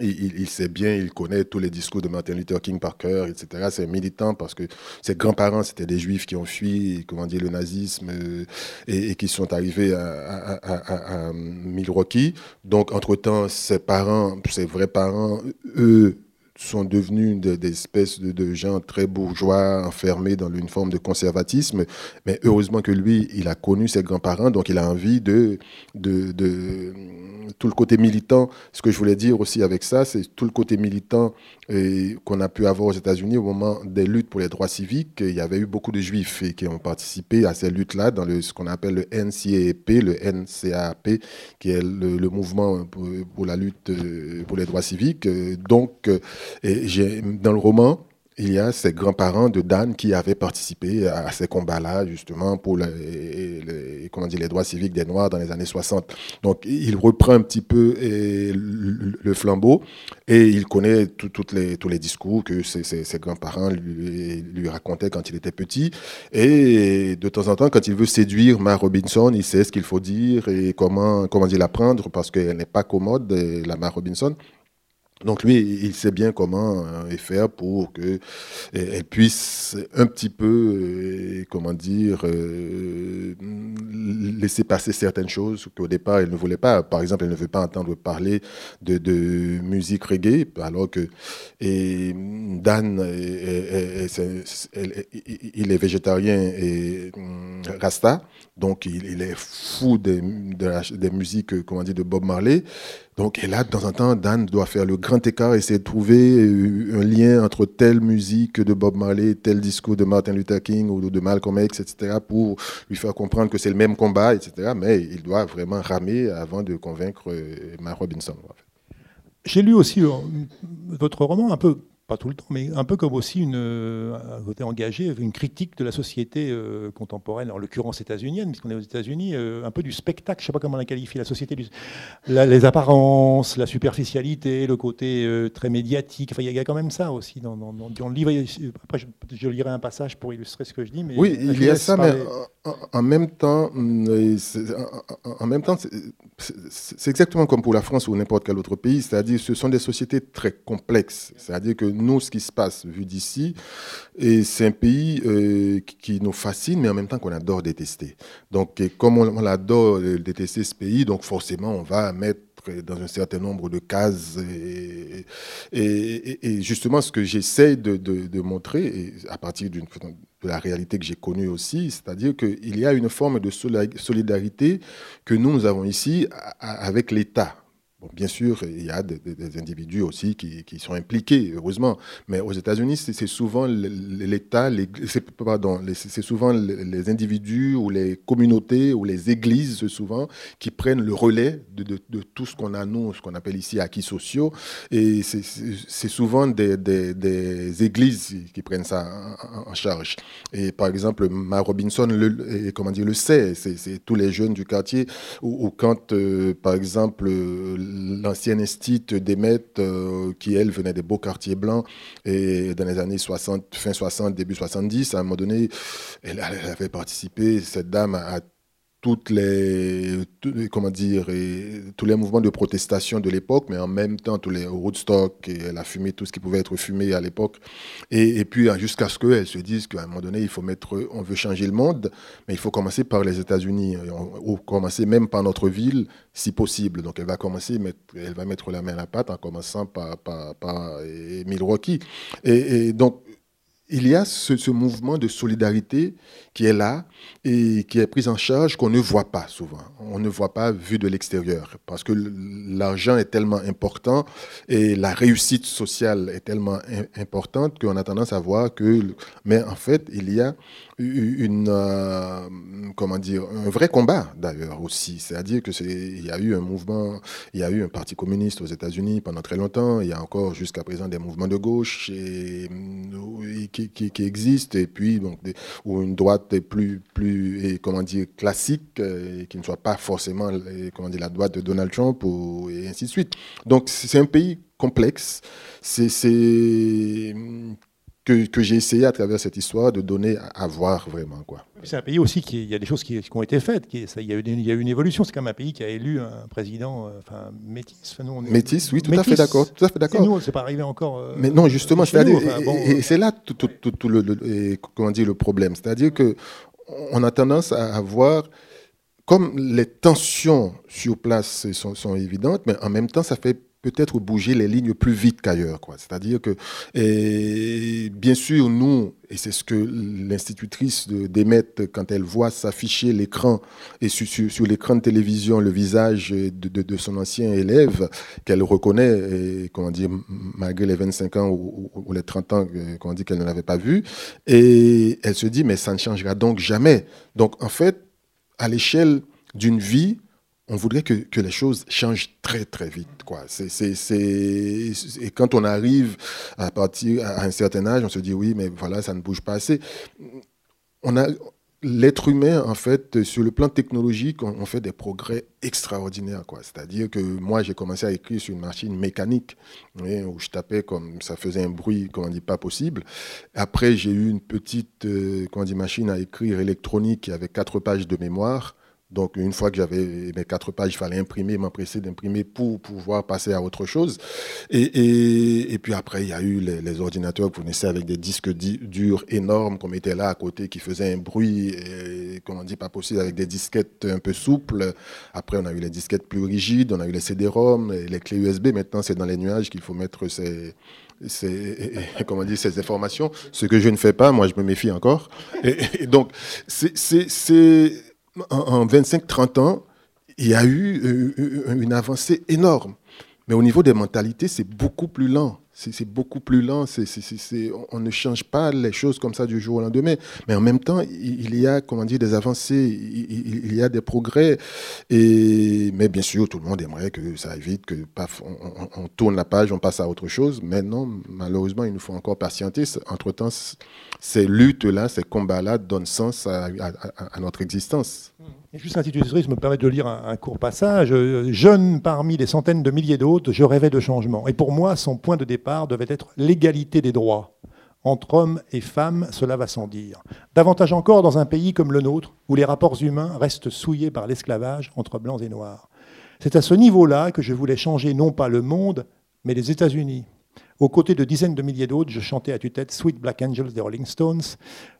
il, sait bien, il connaît tous les discours de Martin Luther King par cœur, etc. C'est militant parce que ses grands-parents, c'était des juifs qui ont fui, comment dire, le nazisme euh, et, qui sont arrivés à, à, Milwaukee. Donc, entre-temps, ses parents, ses vrais parents, eux, sont devenus des espèces de, gens très bourgeois, enfermés dans une forme de conservatisme. Mais heureusement que lui, il a connu ses grands-parents, donc il a envie de, de, de, tout le côté militant. Ce que je voulais dire aussi avec ça, c'est tout le côté militant qu'on a pu avoir aux États-Unis au moment des luttes pour les droits civiques. Il y avait eu beaucoup de juifs qui ont participé à ces luttes-là dans le, ce qu'on appelle le NCAP, le NCAP, qui est le, mouvement pour, pour, la lutte pour les droits civiques. Donc, et dans le roman, il y a ses grands-parents de Dan qui avaient participé à, ces combats-là, justement, pour les, comment dire, les droits civiques des Noirs dans les années 60. Donc, il reprend un petit peu le, flambeau et il connaît toutes les, tous les discours que ses, grands-parents lui, racontaient quand il était petit. Et de temps en temps, quand il veut séduire Ma Robinson, il sait ce qu'il faut dire et comment, comment dire la prendre parce qu'elle n'est pas commode, la Ma Robinson. Donc lui, il sait bien comment euh, faire pour que elle puisse un petit peu, euh, comment dire, euh, laisser passer certaines choses qu'au départ elle ne voulait pas. Par exemple, elle ne veut pas entendre parler de, musique reggae, alors que Dan, il est végétarien et rasta, donc il, est fou des, des musiques, comment dire, de Bob Marley. Donc, et là, de temps en temps, Dan doit faire le grand écart, essayer de trouver euh, un lien entre telle musique de Bob Marley, tel discours de Martin Luther King ou de Malcolm X, etc., pour lui faire comprendre que c'est le même combat, etc. Mais il doit vraiment ramer avant de convaincre euh, Mark Robinson. J'ai lu aussi euh, votre roman un peu pas tout le temps, mais un peu comme aussi une, euh, un côté engagé, une critique de la société euh, contemporaine, en l'occurrence états-unienne, puisqu'on est aux États-Unis, euh, un peu du spectacle, je ne sais pas comment la qualifier, la société, les apparences, la superficialité, le côté très médiatique. Enfin, il y, a quand même ça aussi dans, le livre. Après, je, lirai un passage pour illustrer ce que je dis. Mais oui, il y a ça, mais en, même temps, mm, en même temps, c'est exactement comme pour la France ou n'importe quel autre pays, c'est-à-dire ce sont des sociétés très complexes. C'est-à-dire que nous, ce qui se passe vu d'ici, c'est un pays euh, qui nous fascine, mais en même temps qu'on adore détester. Donc, comme on, adore détester ce pays, donc forcément, on va mettre dans un certain nombre de cases. Et, justement, ce que j'essaie de, montrer, à partir de la réalité que j'ai connue aussi, c'est-à-dire qu'il y a une forme de solidarité que nous, nous avons ici avec l'État bien sûr, il y a des, individus aussi qui, sont impliqués, heureusement, mais aux États-Unis, c'est souvent l'État, pardon, c'est souvent les individus ou les communautés ou les églises, souvent, qui prennent le relais de, tout ce qu'on a, nous, ce qu'on appelle ici acquis sociaux. Et c'est souvent des, églises qui prennent ça en, charge. Et par exemple, Ma Robinson, le, comment dire, le sait, c'est tous les jeunes du quartier, ou, quand, euh, par exemple, l'ancienne institut d'Emet, euh, qui elle venait des beaux quartiers blancs, et dans les années 60, fin 60, début 70, à un moment donné, elle, avait participé, cette dame, à toutes les, comment dire, tous les mouvements de protestation de l'époque, mais en même temps tous les Woodstock, et elle a fumé tout ce qui pouvait être fumé à l'époque. Et, et, puis jusqu'à ce qu'elle se dise qu'à un moment donné, il faut mettre, on veut changer le monde, mais il faut commencer par les États-Unis, ou commencer même par notre ville, si possible. Donc elle va commencer, elle va mettre la main à la pâte en commençant par, par, par Milwaukee. Et donc il y a ce, mouvement de solidarité qui est là et qui est pris en charge qu'on ne voit pas souvent. On ne voit pas vu de l'extérieur parce que l'argent est tellement important et la réussite sociale est tellement importante qu'on a tendance à voir que... Mais en fait, il y a une, euh, comment dire, un vrai combat d'ailleurs aussi. C'est-à-dire que c'est, il y a eu un mouvement, il y a eu un parti communiste aux États-Unis pendant très longtemps. Il y a encore jusqu'à présent des mouvements de gauche et, qui, qui, existent et puis donc où une droite est plus, plus, comment dire, classique, et qui ne soit pas forcément, comment dire, la droite de Donald Trump et ainsi de suite. Donc c'est un pays complexe. C'est que, que j'ai essayé à travers cette histoire de donner à, voir vraiment. quoi. C'est un pays aussi qui il y a des choses qui, qui ont été faites. Qui, ça, il, y a eu, il y a eu une évolution. C'est quand même un pays qui a élu un président, euh, enfin métis. nous, on est, métis, oui, tout à fait d'accord. Tout à fait d'accord. Nous, c'est pas arrivé encore. Euh, Mais non, justement, c'est et, c'est là tout, tout, tout, le, comment dire, le problème. C'est-à-dire que on a tendance à avoir comme les tensions sur place sont, sont évidentes, mais en même temps, ça fait peut-être bouger les lignes plus vite qu'ailleurs. C'est-à-dire que, et bien sûr, nous, et c'est ce que l'institutrice d'Emet, quand elle voit s'afficher l'écran, et sur, sur, l'écran de télévision, le visage de, de, son ancien élève, qu'elle reconnaît, et, comment dire, malgré les 25 ans ou, ou les 30 ans euh, qu'on dit qu'elle ne l'avait pas vu, et elle se dit, mais ça ne changera donc jamais. Donc, en fait, à l'échelle d'une vie, on voudrait que, les choses changent très très vite. Quoi. Et quand on arrive à partir à un certain âge, on se dit oui, mais voilà, ça ne bouge pas assez. On a, l'être humain, en fait, sur le plan technologique, on, fait des progrès extraordinaires. C'est-à-dire que moi, j'ai commencé à écrire sur une machine mécanique, où je tapais comme ça faisait un bruit, comment on dit, pas possible. Après, j'ai eu une petite euh, comment machine à écrire électronique avait quatre pages de mémoire. Donc, une fois que j'avais mes quatre pages, il fallait imprimer, m'empresser d'imprimer pour pouvoir passer à autre chose. Et, et, puis après, il y a eu les, ordinateurs que vous connaissez avec des disques durs énormes qu'on mettait là à côté qui faisaient un bruit, et, comme on dit, pas possible, avec des disquettes un peu souples. Après, on a eu les disquettes plus rigides, on a eu les CD-ROM, les clés USB. Maintenant, c'est dans les nuages qu'il faut mettre ces, ces, comment dire, ces informations. Ce que je ne fais pas, moi, je me méfie encore. Et, et donc, c'est en, 25-30 ans, il y a eu euh, euh, une avancée énorme. Mais au niveau des mentalités, c'est beaucoup plus lent. C'est beaucoup plus lent. on ne change pas les choses comme ça du jour au lendemain. Mais en même temps, il, y a, comment dire, des avancées, il, y a des progrès. Mais bien sûr, tout le monde aimerait que ça aille vite, que on, tourne la page, on passe à autre chose. Mais non, malheureusement, il nous faut encore patienter. Entre-temps, ces luttes-là, ces combats-là donnent sens à, notre existence. Juste institutrice me permet de lire un, court passage. Jeune parmi les centaines de milliers d'autres, je rêvais de changement. Et pour moi, son point de départ devait être l'égalité des droits. Entre hommes et femmes, cela va sans dire. Davantage encore dans un pays comme le nôtre, où les rapports humains restent souillés par l'esclavage entre blancs et noirs. C'est à ce niveau-là que je voulais changer non pas le monde, mais les États-Unis. Aux côtés de dizaines de milliers d'autres, je chantais à tue-tête Sweet Black Angels des Rolling Stones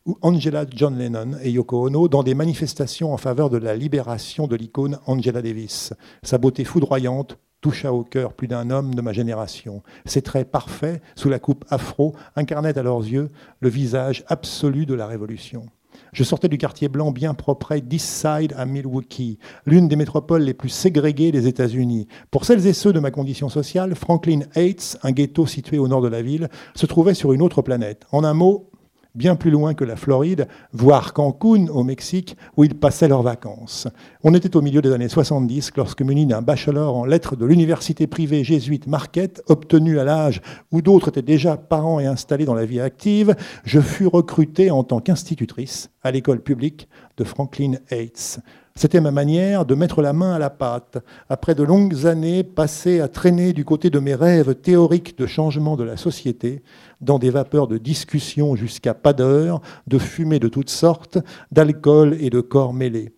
ou Angela John Lennon et Yoko Ono dans des manifestations en faveur de la libération de l'icône Angela Davis. Sa beauté foudroyante toucha au cœur plus d'un homme de ma génération. Ses traits parfaits, sous la coupe afro, incarnaient à leurs yeux le visage absolu de la Révolution. Je sortais du quartier blanc bien propre d'East Side à Milwaukee, l'une des métropoles les plus ségrégées des États-Unis. Pour celles et ceux de ma condition sociale, Franklin Heights, un ghetto situé au nord de la ville, se trouvait sur une autre planète. En un mot, bien plus loin que la Floride, voire Cancun au Mexique, où ils passaient leurs vacances. On était au milieu des années 70 lorsque, muni d'un bachelor en lettres de l'université privée jésuite Marquette, obtenu à l'âge où d'autres étaient déjà parents et installés dans la vie active, je fus recrutée en tant qu'institutrice à l'école publique de Franklin Heights. C'était ma manière de mettre la main à la pâte. Après de longues années passées à traîner du côté de mes rêves théoriques de changement de la société, dans des vapeurs de discussion jusqu'à pas d'heure, de fumée de toutes sortes, d'alcool et de corps mêlés.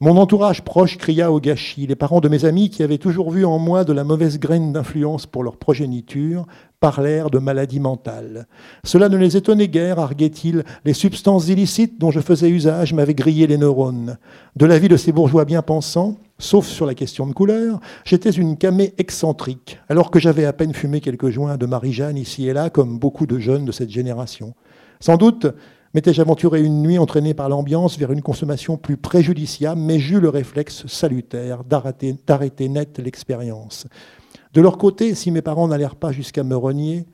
Mon entourage proche cria au gâchis. Les parents de mes amis, qui avaient toujours vu en moi de la mauvaise graine d'influence pour leur progéniture, parlèrent de maladie mentale. Cela ne les étonnait guère, arguait-il. Les substances illicites dont je faisais usage m'avaient grillé les neurones. De la vie de ces bourgeois bien pensants, sauf sur la question de couleur, j'étais une camée excentrique, alors que j'avais à peine fumé quelques joints de Marie-Jeanne ici et là, comme beaucoup de jeunes de cette génération. Sans doute M'étais-je aventuré une nuit entraîné par l'ambiance vers une consommation plus préjudiciable, mais j'eus le réflexe salutaire d'arrêter net l'expérience. De leur côté, si mes parents n'allèrent pas jusqu'à me renier,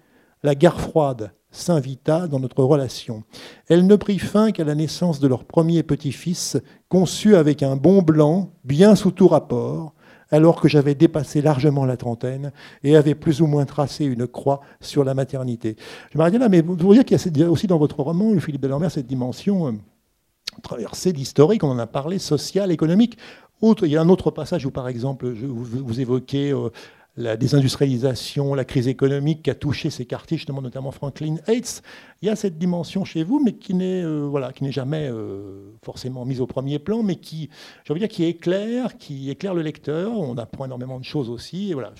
la guerre froide s'invita dans notre relation. Elle ne prit fin qu'à la naissance de leur premier petit-fils, conçu avec un bon blanc, bien sous tout rapport, alors que j'avais dépassé largement la trentaine et avais plus ou moins tracé une croix sur la maternité. Je m'arrête là, mais vous voyez qu'il y a aussi dans votre roman, le Philippe Delamère, cette dimension euh, traversée d'historique, on en a parlé, sociale, économique. il y a un autre passage où, par exemple, vous, évoquez euh, la désindustrialisation, la crise économique qui a touché ces quartiers, justement notamment Franklin Heights. Il y a cette dimension chez vous, mais qui n'est euh, voilà, qui n'est jamais euh, forcément mise au premier plan, mais qui, je veux dire, qui éclaire, qui éclaire le lecteur. On apprend énormément de choses aussi. Voilà,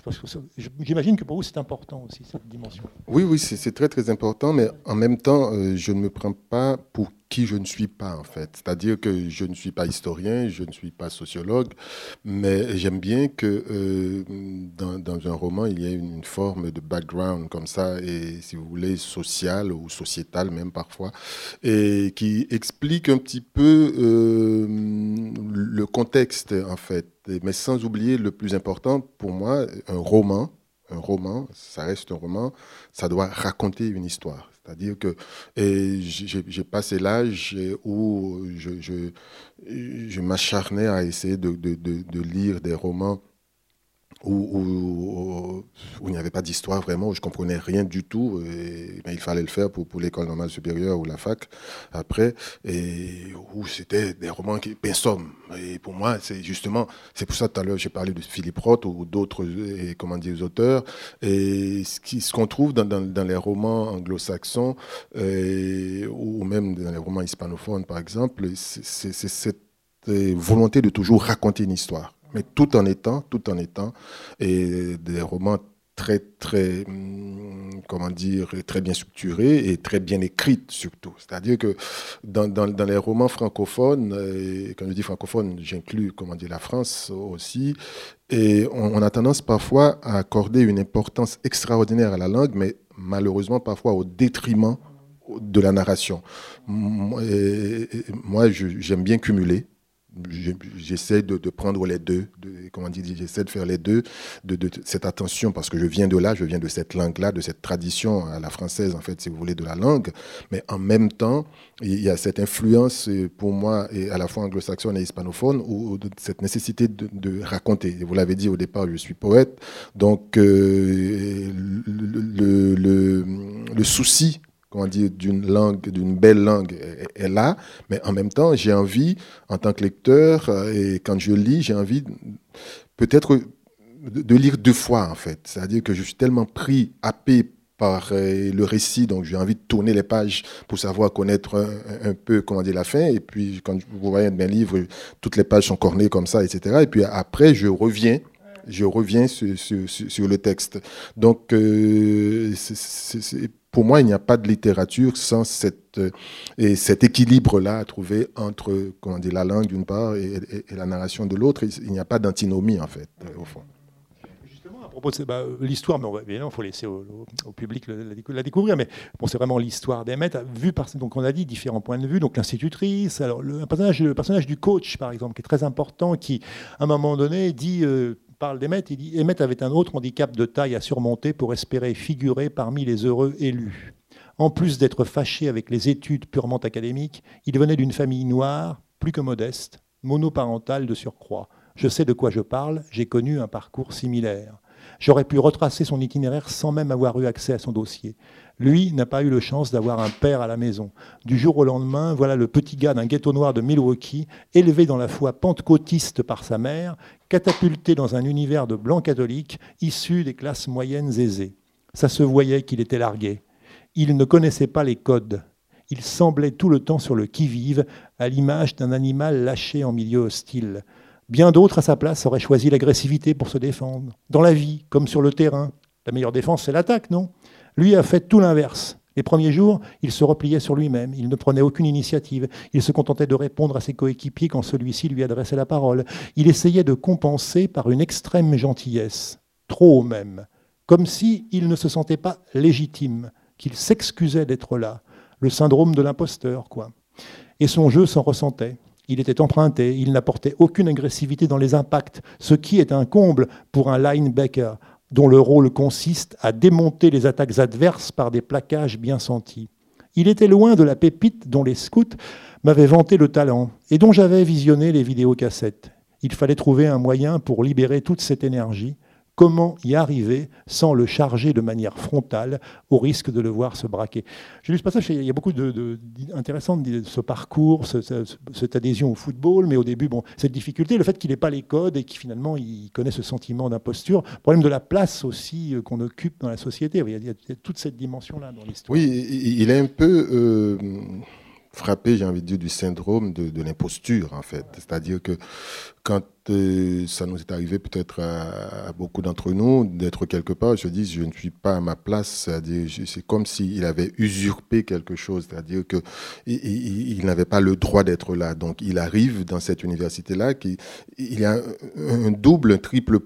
j'imagine que pour vous c'est important aussi cette dimension. Oui, oui, c'est très très important, mais en même temps, euh, je ne me prends pas pour qui je ne suis pas en fait. C'est-à-dire que je ne suis pas historien, je ne suis pas sociologue, mais j'aime bien que dans, un roman, il y ait une, forme de background comme ça, et si vous voulez, social ou sociétal même parfois, et qui explique un petit peu euh, le contexte en fait, mais sans oublier le plus important pour moi, un roman. Un roman, ça reste un roman, ça doit raconter une histoire. C'est-à-dire que j'ai passé l'âge où je, m'acharnais à essayer de, lire des romans où, il n'y avait pas d'histoire vraiment, où je comprenais rien du tout. Et, il fallait le faire pour, l'école normale supérieure ou la fac après, et où c'était des romans qui somme. Et pour moi, c'est justement, c'est pour ça tout à l'heure j'ai parlé de Philippe Roth ou d'autres, comment dire, auteurs. Et ce qu'on trouve dans, dans, les romans anglo-saxons ou même dans les romans hispanophones, par exemple, c'est cette volonté de toujours raconter une histoire mais tout en étant, tout en étant, et des romans très, très, hum, comment dire, très bien structurés et très bien écrits surtout. C'est-à-dire que dans, les romans francophones, et quand je dis francophone, j'inclus, comment dire, la France aussi, et on, a tendance parfois à accorder une importance extraordinaire à la langue, mais malheureusement parfois au détriment de la narration. Moi, j'aime bien cumuler j'essaie de, prendre les deux, de, comment dire, j'essaie de faire les deux, de, cette attention, parce que je viens de là, je viens de cette langue-là, de cette tradition à la française, en fait, si vous voulez, de la langue, mais en même temps, il y a cette influence pour moi, et à la fois anglo-saxonne et hispanophone, ou, cette nécessité de, raconter. vous l'avez dit au départ, je suis poète, donc euh, le souci comment dire, d'une langue, d'une belle langue est, là, mais en même temps, j'ai envie, en tant que lecteur, euh, et quand je lis, j'ai envie peut-être de, lire deux fois, en fait. C'est-à-dire que je suis tellement pris, happé par euh, le récit, donc j'ai envie de tourner les pages pour savoir connaître un, peu comment dire la fin. Et puis quand vous voyez mes livres, toutes les pages sont cornées comme ça, etc. Et puis après, je reviens je reviens sur, sur, le texte. Donc, euh, c'est pour moi, il n'y a pas de littérature sans cette, euh, et cet équilibre-là à trouver entre comment dire, la langue d'une part et, la narration de l'autre. Il n'y a pas d'antinomie, en fait, euh, au fond. Justement, à propos de bah, l'histoire, mais il faut laisser au, public la, découvrir, mais bon, c'est vraiment l'histoire d'Emmett, vu par, donc on a dit différents points de vue, donc l'institutrice, alors le personnage, du coach, par exemple, qui est très important, qui, à un moment donné, dit... Euh, parle d'Emmett, il dit Emmett avait un autre handicap de taille à surmonter pour espérer figurer parmi les heureux élus. En plus d'être fâché avec les études purement académiques, il venait d'une famille noire, plus que modeste, monoparentale de surcroît. Je sais de quoi je parle, j'ai connu un parcours similaire. J'aurais pu retracer son itinéraire sans même avoir eu accès à son dossier. Lui n'a pas eu le chance d'avoir un père à la maison. Du jour au lendemain, voilà le petit gars d'un ghetto noir de Milwaukee, élevé dans la foi pentecôtiste par sa mère, catapulté dans un univers de blancs catholiques issus des classes moyennes aisées. Ça se voyait qu'il était largué. Il ne connaissait pas les codes. Il semblait tout le temps sur le qui-vive, à l'image d'un animal lâché en milieu hostile. Bien d'autres à sa place auraient choisi l'agressivité pour se défendre. Dans la vie, comme sur le terrain. La meilleure défense, c'est l'attaque, non? Lui a fait tout l'inverse. Les premiers jours, il se repliait sur lui-même, il ne prenait aucune initiative, il se contentait de répondre à ses coéquipiers quand celui-ci lui adressait la parole. Il essayait de compenser par une extrême gentillesse, trop même, comme si il ne se sentait pas légitime, qu'il s'excusait d'être là, le syndrome de l'imposteur, quoi. Et son jeu s'en ressentait. Il était emprunté, il n'apportait aucune agressivité dans les impacts, ce qui est un comble pour un linebacker dont le rôle consiste à démonter les attaques adverses par des plaquages bien sentis. Il était loin de la pépite dont les scouts m'avaient vanté le talent et dont j'avais visionné les vidéocassettes. Il fallait trouver un moyen pour libérer toute cette énergie Comment y arriver sans le charger de manière frontale au risque de le voir se braquer? J'ai lu ce passage, il y a beaucoup de, de ce parcours, cette adhésion au football, mais au début, bon, cette difficulté, le fait qu'il n'ait pas les codes et qu'il finalement il connaît ce sentiment d'imposture, problème de la place aussi euh, qu'on occupe dans la société. Il y, a, toute cette dimension-là dans l'histoire. Oui, il est un peu euh, frappé, j'ai envie de dire, du syndrome de, de l'imposture, en fait. C'est-à-dire que quand euh, ça nous est arrivé peut-être à, beaucoup d'entre nous d'être quelque part, je dis je ne suis pas à ma place, c'est comme s'il avait usurpé quelque chose, c'est-à-dire que il, n'avait pas le droit d'être là. Donc il arrive dans cette université-là, il y a un, double, un triple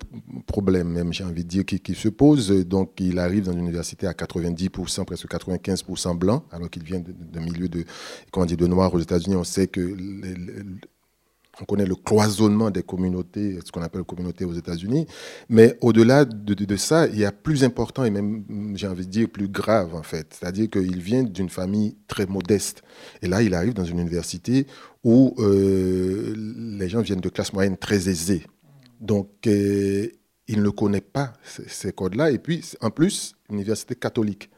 problème même, j'ai envie de dire, qui, se pose. Donc il arrive dans une université à 90%, presque 95% blanc, alors qu'il vient d'un milieu de, comment dire, de noirs aux États-Unis. On sait que on connaît le cloisonnement des communautés, ce qu'on appelle communautés aux États-Unis. Mais au-delà de, ça, il y a plus important et même, j'ai envie de dire, plus grave, en fait. C'est-à-dire qu'il vient d'une famille très modeste. Et là, il arrive dans une université où euh, les gens viennent de classe moyenne très aisée. Donc, euh, il ne connaît pas ces codes-là. Et puis, en plus, université catholique.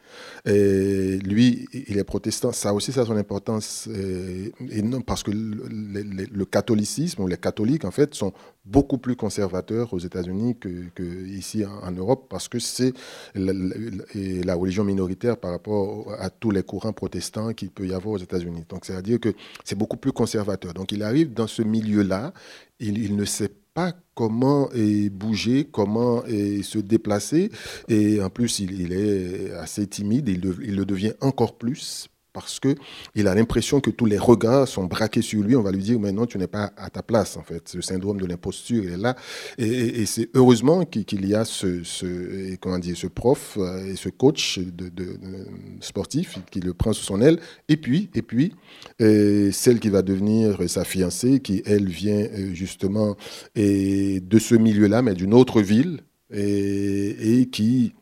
Et lui, il est protestant. Ça aussi, ça a son importance. Euh, non, parce que le, catholicisme ou les catholiques, en fait, sont beaucoup plus conservateurs aux États-Unis que, ici en, Europe, parce que c'est la, la, religion minoritaire par rapport à tous les courants protestants qu'il peut y avoir aux États-Unis. Donc, c'est-à-dire que c'est beaucoup plus conservateur. Donc, il arrive dans ce milieu-là, il, il ne sait pas comment bouger, comment se déplacer. Et en plus, il, est assez timide, il, il le devient encore plus parce qu'il a l'impression que tous les regards sont braqués sur lui. On va lui dire maintenant tu n'es pas à ta place en fait. Ce syndrome de l'imposture est là. Et, c'est heureusement qu'il y a ce, comment dire, ce prof euh, et ce coach de, sportif qui le prend sous son aile. Et puis, et puis euh, celle qui va devenir sa fiancée, qui elle vient euh, justement de ce milieu-là, mais d'une autre ville, et, et qui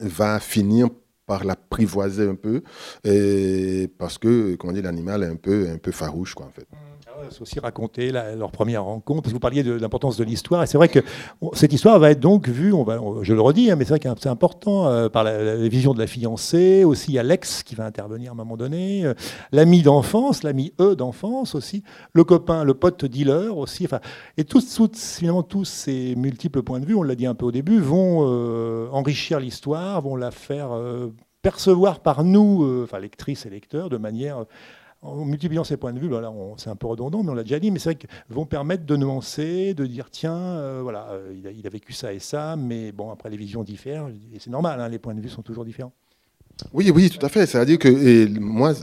va finir par l'apprivoiser un peu, et parce que, comment dire, l'animal est un peu, un peu farouche, quoi, en fait. Aussi raconter leur première rencontre, parce vous parliez de l'importance de l'histoire, et c'est vrai que cette histoire va être donc vue, on va, je le redis, hein, mais c'est vrai que c'est important, euh, par la, vision de la fiancée, aussi Alex qui va intervenir à un moment donné, euh, l'ami d'enfance, l'ami E d'enfance aussi, le copain, le pote dealer aussi, et tous, finalement, tous ces multiples points de vue, on l'a dit un peu au début, vont euh, enrichir l'histoire, vont la faire percevoir par nous, enfin lectrices et lecteurs, de manière en multipliant ces points de vue, c'est un peu redondant, mais on l'a déjà dit, mais c'est vrai qu'ils vont permettre de nuancer, de dire tiens, euh, voilà, euh, il, a, vécu ça et ça, mais bon, après les visions diffèrent, et c'est normal, hein, les points de vue sont toujours différents. Oui, oui, tout à fait. C'est-à-dire que moi,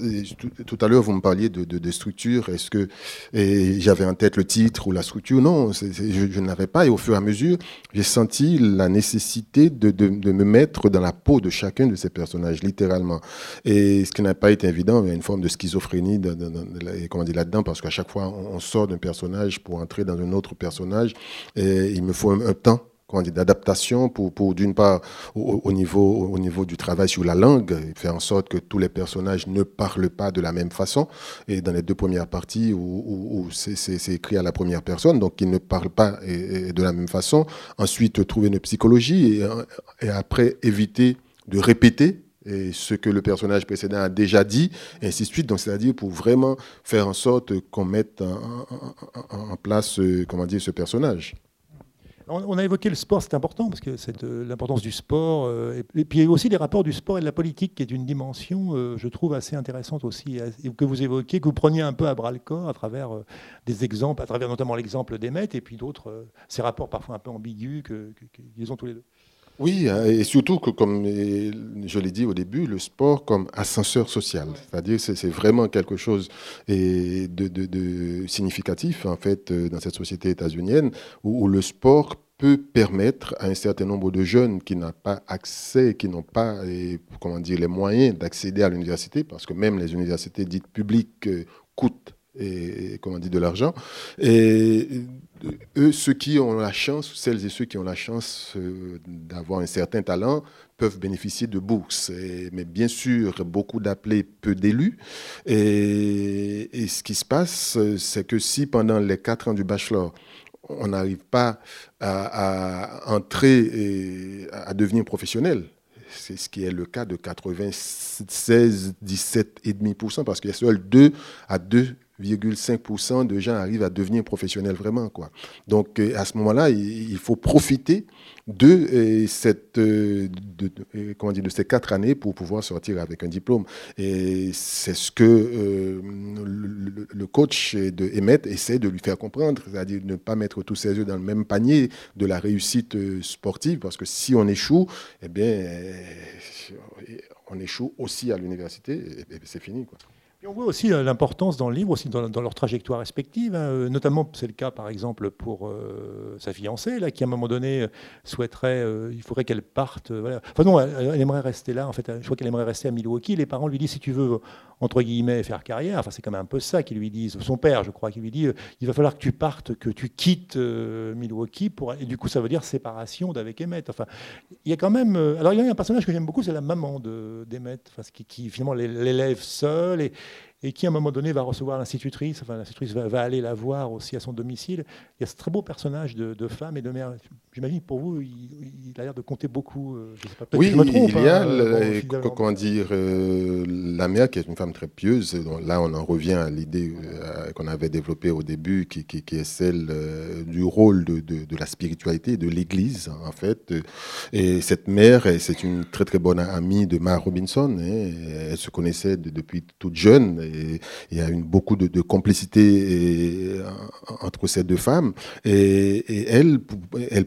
tout, à l'heure, vous me parliez de, de, structure. Est-ce que j'avais en tête le titre ou la structure? Non, je, je ne pas. Et au fur et à mesure, j'ai senti la nécessité de, me mettre dans la peau de chacun de ces personnages, littéralement. Et ce qui n'a pas été évident, il y a une forme de schizophrénie comment dire, là-dedans, parce qu'à chaque fois, on, sort d'un personnage pour entrer dans un autre personnage. Et il me faut un temps d'adaptation pour, pour d'une part au, niveau, au niveau du travail sur la langue, faire en sorte que tous les personnages ne parlent pas de la même façon. Et dans les deux premières parties où, c'est écrit à la première personne, donc ils ne parlent pas de la même façon. Ensuite, trouver une psychologie et, après éviter de répéter ce que le personnage précédent a déjà dit, et ainsi de suite. Donc, c'est-à-dire pour vraiment faire en sorte qu'on mette en, en, en place, euh, comment dire, ce personnage. On a évoqué le sport, c'est important, parce que c'est euh, l'importance du sport, euh, et, puis aussi les rapports du sport et de la politique, qui est une dimension, euh, je trouve, assez intéressante aussi, que vous évoquez, que vous preniez un peu à bras-le-corps à travers des exemples, à travers notamment l'exemple d'Emmet, et puis d'autres, ces rapports parfois un peu ambigus qu'ils ont tous les deux. Oui, hein, et surtout que, comme je l'ai dit au début, le sport comme ascenseur social. C'est-à-dire que c'est vraiment quelque chose de, de, significatif, en fait, euh, dans cette société états-unienne, où, le sport peut permettre à un certain nombre de jeunes qui n'ont pas accès, qui n'ont pas comment dire, les moyens d'accéder à l'université, parce que même les universités dites publiques euh, coûtent et, comment dire, de l'argent. Et eux, ceux qui ont la chance, celles et ceux qui ont la chance euh, d'avoir un certain talent, peuvent bénéficier de bourses. mais bien sûr, beaucoup d'appelés, peu d'élus. Et, ce qui se passe, c'est que si pendant les quatre ans du bachelor, on n'arrive pas à, entrer et à devenir professionnel, c'est ce qui est le cas de 96, 17,5%, parce qu'il y a seuls 2 à 2 5% de gens arrivent à devenir professionnels vraiment. Quoi. Donc euh, à ce moment-là, il, faut profiter de, euh, cette, euh, comment dire, de ces quatre années pour pouvoir sortir avec un diplôme. Et c'est ce que le, coach de Emmett essaie de lui faire comprendre, c'est-à-dire ne pas mettre tous ses œufs dans le même panier de la réussite sportive, parce que si on échoue, eh bien, on échoue aussi à l'université, et, et c'est fini. Quoi on voit aussi euh, l'importance dans le livre, dans, leur trajectoire respective. Hein. Euh, notamment, c'est le cas par exemple pour euh, sa fiancée, là, qui à un moment donné souhaiterait, il faudrait qu'elle parte. Enfin non, elle, aimerait rester là. En fait, je crois qu'elle aimerait rester à Milwaukee. Les parents lui disent si tu veux entre guillemets faire carrière. Enfin, c'est quand même un peu ça qu'ils lui disent. Son père, je crois, qui lui dit il va falloir que tu partes, que tu quittes Milwaukee pour. Et du coup, ça veut dire séparation d'avec Emmett. Enfin, il y a quand même. alors il y a un personnage que j'aime beaucoup, c'est la maman d'Emmett, enfin, qui, qui finalement l'élève seul et et qui à un moment donné va recevoir l'institutrice, enfin l'institutrice va, aller la voir aussi à son domicile. Il y a ce très beau personnage de, femme et de mère. J'imagine pour vous, il, a l'air de compter beaucoup. Euh, je sais pas, oui, je me trompe, il y a, hein, comment dire, euh, la mère qui est une femme très pieuse. là, on en revient à l'idée euh, qu'on avait développée au début, qui, qui, est celle du rôle de, de, la spiritualité de l'Église, en fait. Et cette mère, c'est une très très bonne amie de Ma Robinson. Hein. elle se connaissait depuis toute jeune il y a une, beaucoup de, complicité entre ces deux femmes. Et, elle,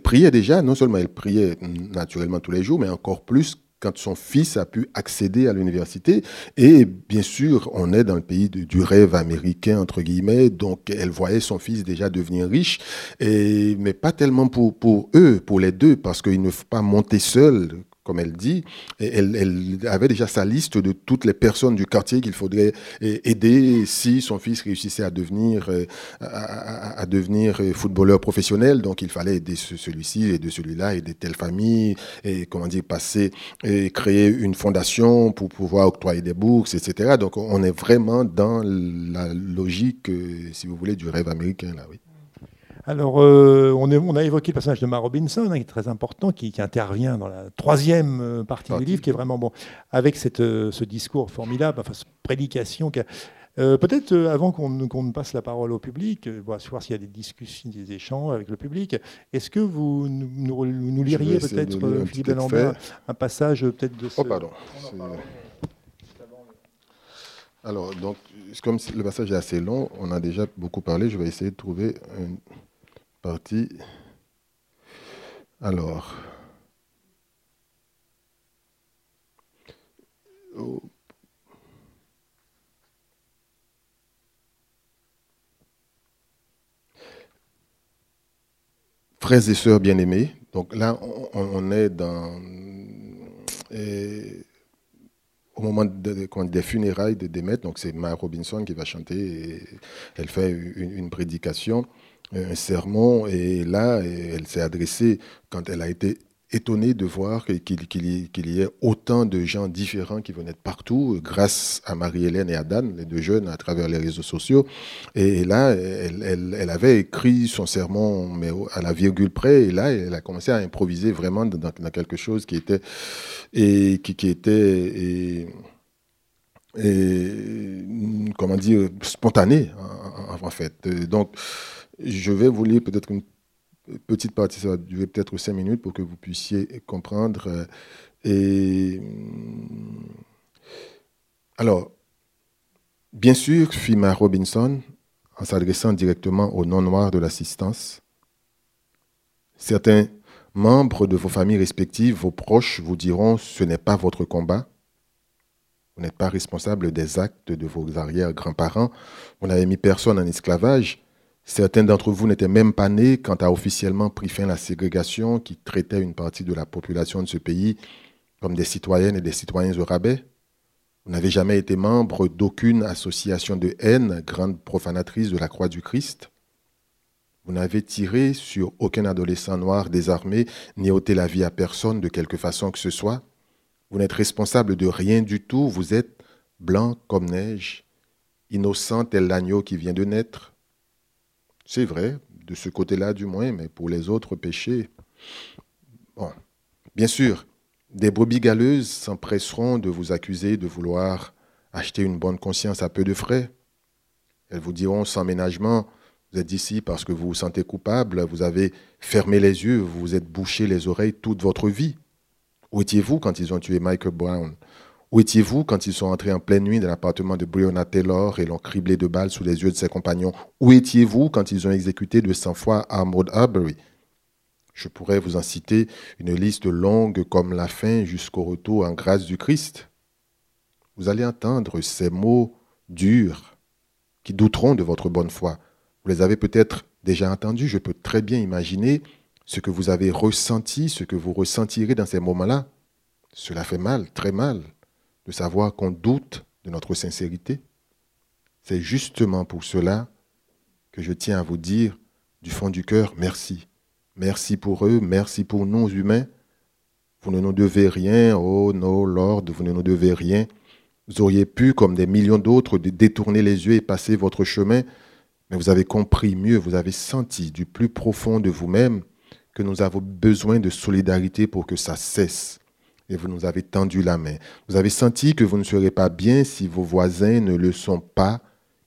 priait déjà, non seulement elle priait naturellement tous les jours, mais encore plus quand son fils a pu accéder à l'université. Et bien sûr, on est dans le pays du rêve américain, entre guillemets, donc elle voyait son fils déjà devenir riche, mais pas tellement pour, pour eux, pour les deux, parce qu'il ne faut pas monter seul comme elle dit, elle, avait déjà sa liste de toutes les personnes du quartier qu'il faudrait aider si son fils réussissait à devenir, euh, à, devenir footballeur professionnel. Donc il fallait aider celui-ci, aider celui-là, aider telle famille, et comment dire, passer et créer une fondation pour pouvoir octroyer des bourses, etc. Donc on est vraiment dans la logique, euh, si vous voulez, du rêve américain, là, oui. Alors, euh, on, a évoqué le personnage de Ma Robinson, hein, qui est très important, qui, intervient dans la troisième euh, partie du livre, qui est vraiment bon, avec euh, ce discours formidable, enfin, cette prédication. Peut-être avant qu'on ne passe la parole au public, voir s'il y a des discussions, des échanges avec le public, est-ce que vous nous, liriez peut-être, Philippe Lambert, un passage peut-être de ce... Oh, pardon. Alors, donc, comme le passage est assez long, on a déjà beaucoup parlé, je vais essayer de trouver un partie. Alors. Frères et sœurs bien-aimés, donc là, on, est dans. Au moment des funérailles de Demet, donc c'est Maya Robinson qui va chanter, elle fait une prédication un sermon et là, elle s'est adressée quand elle a été étonnée de voir qu'il y, ait autant de gens différents qui venaient de partout, grâce à Marie-Hélène et à Dan, les deux jeunes, à travers les réseaux sociaux. Et là, elle, avait écrit son sermon mais à la virgule près, et là, elle a commencé à improviser vraiment dans, quelque chose qui était, et, qui, était et, comment dire, spontané, en, en fait. Donc, je vais vous lire peut-être une petite partie, ça va durer peut-être cinq minutes pour que vous puissiez comprendre. Euh, et hum, alors, bien sûr, Fima Robinson, en s'adressant directement aux non-noirs de l'assistance, certains membres de vos familles respectives, vos proches, vous diront ce n'est pas votre combat. Vous n'êtes pas responsable des actes de vos arrière-grands-parents. Vous n'avez mis personne en esclavage. Certains d'entre vous n'étaient même pas nés quand a officiellement pris fin la ségrégation qui traitait une partie de la population de ce pays comme des citoyennes et des citoyens au rabais. Vous n'avez jamais été membre d'aucune association de haine, grande profanatrice de la croix du Christ. Vous n'avez tiré sur aucun adolescent noir désarmé, ni ôté la vie à personne de quelque façon que ce soit. Vous n'êtes responsable de rien du tout, vous êtes blanc comme neige, innocent tel l'agneau qui vient de naître. C'est vrai, de ce côté-là du moins, mais pour les autres péchés, bon, bien sûr, des brebis galeuses s'empresseront de vous accuser de vouloir acheter une bonne conscience à peu de frais. Elles vous diront sans ménagement, vous êtes ici parce que vous vous sentez coupable, vous avez fermé les yeux, vous vous êtes bouché les oreilles toute votre vie. Où étiez-vous quand ils ont tué Michael Brown? Où étiez-vous quand ils sont entrés en pleine nuit dans l'appartement de Breonna Taylor et l'ont criblé de balles sous les yeux de ses compagnons? Où étiez-vous quand ils ont exécuté de sang-froid Armored Arbery? Je pourrais vous en citer une liste longue comme la fin jusqu'au retour en grâce du Christ. Vous allez entendre ces mots durs, qui douteront de votre bonne foi. Vous les avez peut-être déjà entendus, je peux très bien imaginer ce que vous avez ressenti, ce que vous ressentirez dans ces moments-là. Cela fait mal, très mal, de savoir qu'on doute de notre sincérité. C'est justement pour cela que je tiens à vous dire du fond du cœur merci. Merci pour eux, merci pour nous humains. Vous ne nous devez rien, oh non, Lord, vous ne nous devez rien. Vous auriez pu, comme des millions d'autres, détourner les yeux et passer votre chemin, mais vous avez compris mieux, vous avez senti du plus profond de vous-même que nous avons besoin de solidarité pour que ça cesse. Et vous nous avez tendu la main. Vous avez senti que vous ne serez pas bien si vos voisins ne le sont pas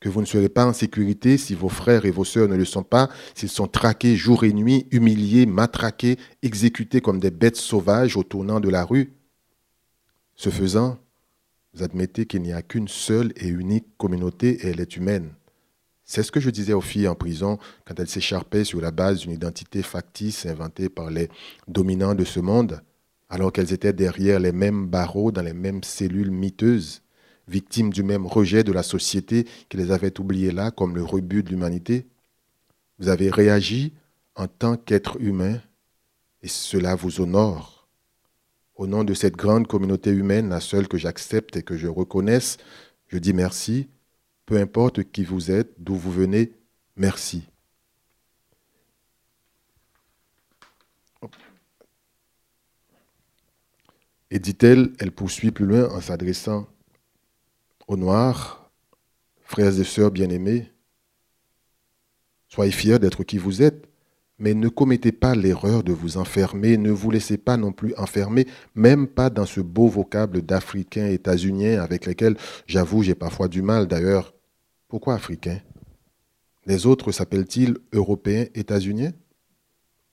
que vous ne serez pas en sécurité si vos frères et vos sœurs ne le sont pas, s'ils sont traqués jour et nuit, humiliés, matraqués, exécutés comme des bêtes sauvages au tournant de la rue. Ce faisant, vous admettez qu'il n'y a qu'une seule et unique communauté et elle est humaine. C'est ce que je disais aux filles en prison quand elles s'écharpaient sur la base d'une identité factice inventée par les dominants de ce monde, alors qu'elles étaient derrière les mêmes barreaux dans les mêmes cellules miteuses victimes du même rejet de la société qui les avait oubliées là comme le rebut de l'humanité. Vous avez réagi en tant qu'être humain et cela vous honore. Au nom de cette grande communauté humaine, la seule que j'accepte et que je reconnaisse, je dis merci, peu importe qui vous êtes, d'où vous venez, merci. Et dit-elle, elle poursuit plus loin en s'adressant aux Noirs, frères et sœurs bien-aimés, soyez fiers d'être qui vous êtes, mais ne commettez pas l'erreur de vous enfermer, ne vous laissez pas non plus enfermer, même pas dans ce beau vocable d'Africains états-uniens avec lesquels, j'avoue, j'ai parfois du mal d'ailleurs. Pourquoi Africains? Les autres s'appellent-ils Européens états-uniens?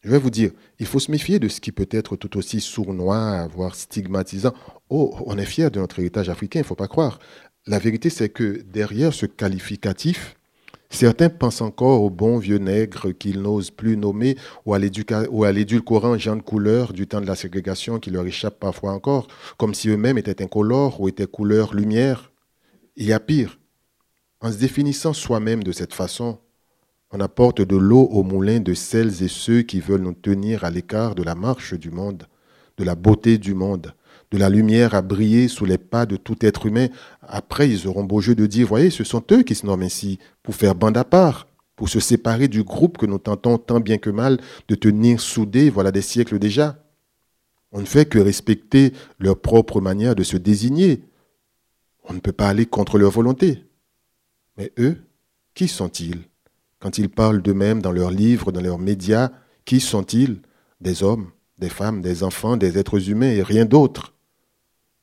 Je vais vous dire, il faut se méfier de ce qui peut être tout aussi sournois, voire stigmatisant. Oh, on est fiers de notre héritage africain, il ne faut pas croire. La vérité, c'est que derrière ce qualificatif, certains pensent encore au bon vieux nègre qu'ils n'osent plus nommer ou à l'édulcorant Jean de couleur du temps de la ségrégation qui leur échappe parfois encore, comme si eux-mêmes étaient incolores ou étaient couleur lumière. Il y a pire. En se définissant soi-même de cette façon, on apporte de l'eau au moulin de celles et ceux qui veulent nous tenir à l'écart de la marche du monde, de la beauté du monde, de la lumière à briller sous les pas de tout être humain. Après, ils auront beau jeu de dire, voyez, ce sont eux qui se nomment ainsi, pour faire bande à part, pour se séparer du groupe que nous tentons tant bien que mal de tenir soudés, voilà des siècles déjà. On ne fait que respecter leur propre manière de se désigner. On ne peut pas aller contre leur volonté. Mais eux, qui sont-ils? Quand ils parlent d'eux-mêmes dans leurs livres, dans leurs médias, qui sont-ils? Des hommes, des femmes, des enfants, des êtres humains et rien d'autre.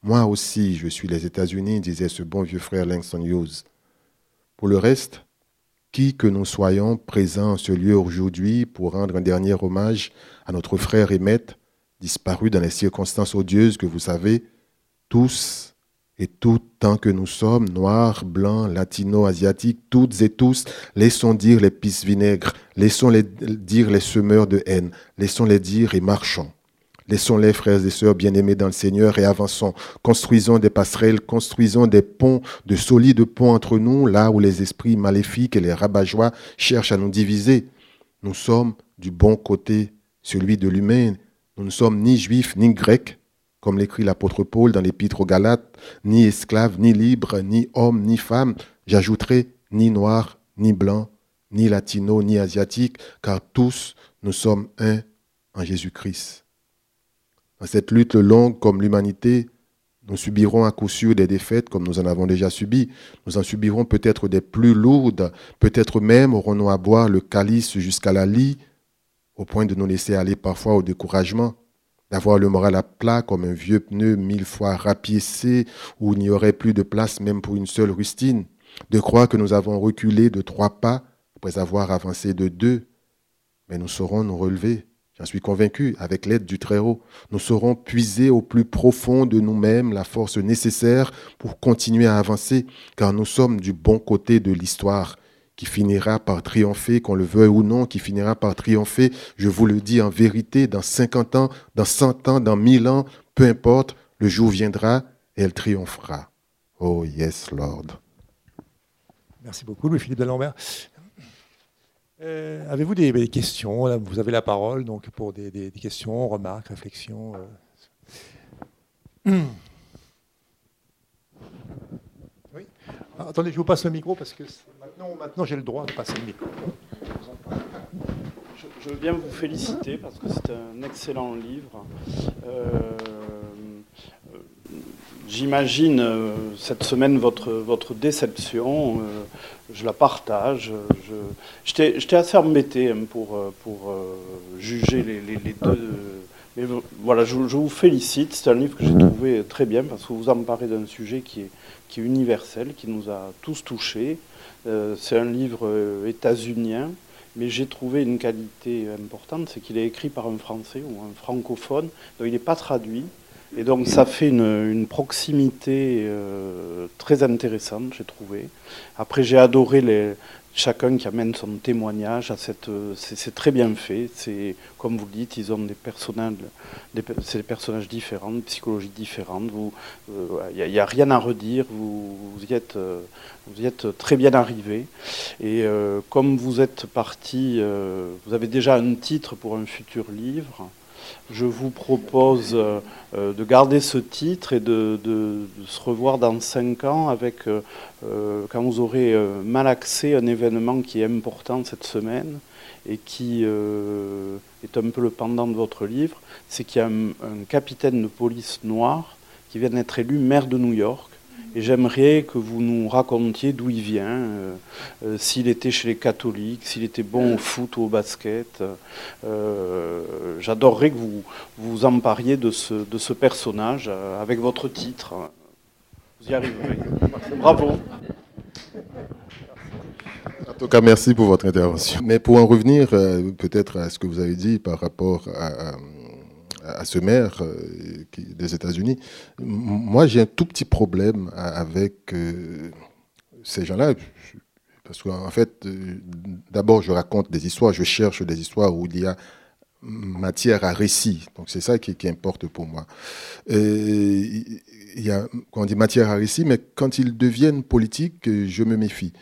Moi aussi, je suis les États-Unis, disait ce bon vieux frère Langston Hughes. Pour le reste, qui que nous soyons présents en ce lieu aujourd'hui pour rendre un dernier hommage à notre frère et maître, disparu dans les circonstances odieuses que vous savez, tous et tout tant que nous sommes, noirs, blancs, latinos, asiatiques, toutes et tous, laissons dire les pisse vinaigres, laissons les dire les semeurs de haine, laissons les dire et marchons. Laissons-les, frères et sœurs bien-aimés dans le Seigneur, et avançons. Construisons des passerelles, construisons des ponts, de solides ponts entre nous, là où les esprits maléfiques et les rabat cherchent à nous diviser. Nous sommes du bon côté, celui de l'humain. Nous ne sommes ni juifs ni grecs, comme l'écrit l'apôtre Paul dans l'épître aux Galates, ni esclaves, ni libres, ni hommes, ni femmes. J'ajouterai ni noirs, ni blancs, ni latinos, ni asiatiques, car tous nous sommes un en Jésus-Christ. Dans cette lutte longue comme l'humanité, nous subirons à coup sûr des défaites comme nous en avons déjà subi. Nous en subirons peut-être des plus lourdes, peut-être même aurons-nous à boire le calice jusqu'à la lie, au point de nous laisser aller parfois au découragement, d'avoir le moral à plat comme un vieux pneu mille fois rapiécé où il n'y aurait plus de place même pour une seule rustine, de croire que nous avons reculé de trois pas après avoir avancé de deux, mais nous saurons nous relever. J'en suis convaincu, avec l'aide du Très-Haut, nous saurons puiser au plus profond de nous-mêmes la force nécessaire pour continuer à avancer, car nous sommes du bon côté de l'histoire, qui finira par triompher, qu'on le veuille ou non, qui finira par triompher, je vous le dis en vérité, dans 50 ans, dans 100 ans, dans 1000 ans, peu importe, le jour viendra et elle triomphera. Oh yes, Lord. Merci beaucoup, Louis-Philippe D'Alembert. Euh, avez-vous des, questions? Vous avez la parole donc pour des, questions, remarques, réflexions. Euh. Oui. Ah, attendez, je vous passe le micro parce que maintenant, maintenant j'ai le droit de passer le micro. Je, veux bien vous féliciter parce que c'est un excellent livre. Euh, J'imagine euh, cette semaine votre, votre déception, euh, je la partage. J'étais assez embêté hein, pour, pour juger les, les, deux. Mais voilà, je, vous félicite. C'est un livre que j'ai trouvé très bien parce que vous emparez d'un sujet qui est, qui est universel, qui nous a tous touchés. C'est un livre états-unien, mais j'ai trouvé une qualité importante, c'est qu'il est écrit par un Français ou un francophone, donc il n'est pas traduit. Et donc ça fait une, proximité euh, très intéressante, j'ai trouvé. Après, j'ai adoré les, chacun qui amène son témoignage à cette. C'est très bien fait. C'est comme vous le dites, ils ont des personnages, des, des personnages différents, des psychologies différentes. Il n'y euh, a, rien à redire. Vous, y êtes, euh, vous êtes très bien arrivé. Et comme vous êtes parti, vous avez déjà un titre pour un futur livre je vous propose euh, euh, de garder ce titre et de, se revoir dans cinq ans avec, euh, quand vous aurez mal accès à un événement qui est important cette semaine et qui est un peu le pendant de votre livre, c'est qu'il y a un capitaine de police noir qui vient d'être élu maire de New York et j'aimerais que vous nous racontiez d'où il vient, euh, euh, s'il était chez les catholiques, s'il était bon au foot ou au basket. Euh, j'adorerais que vous vous empariez de ce, de ce personnage avec votre titre. Vous y arriverez. Bravo. En tout cas, merci pour votre intervention. Mais pour en revenir peut-être à ce que vous avez dit par rapport à à ce maire euh, des États-Unis. Moi, j'ai un tout petit problème avec euh, ces gens-là. Parce qu'en fait, euh, d'abord, je raconte des histoires, je cherche des histoires où il y a matière à récit. Donc c'est ça qui, importe pour moi. il y a, quand on dit matière à récit, mais quand ils deviennent politiques, je me méfie.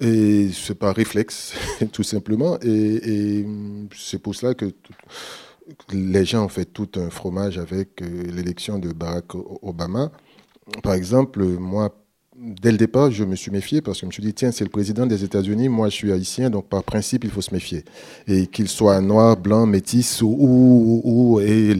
Et c'est par réflexe, tout simplement. Et c'est pour cela que les gens ont fait tout un fromage avec euh, l'élection de Barack Obama. Par exemple, moi, dès le départ, je me suis méfié parce que je me suis dit, tiens, c'est le président des États-Unis, moi je suis haïtien, donc par principe, il faut se méfier. Et qu'il soit noir, blanc, métis ou, ou, et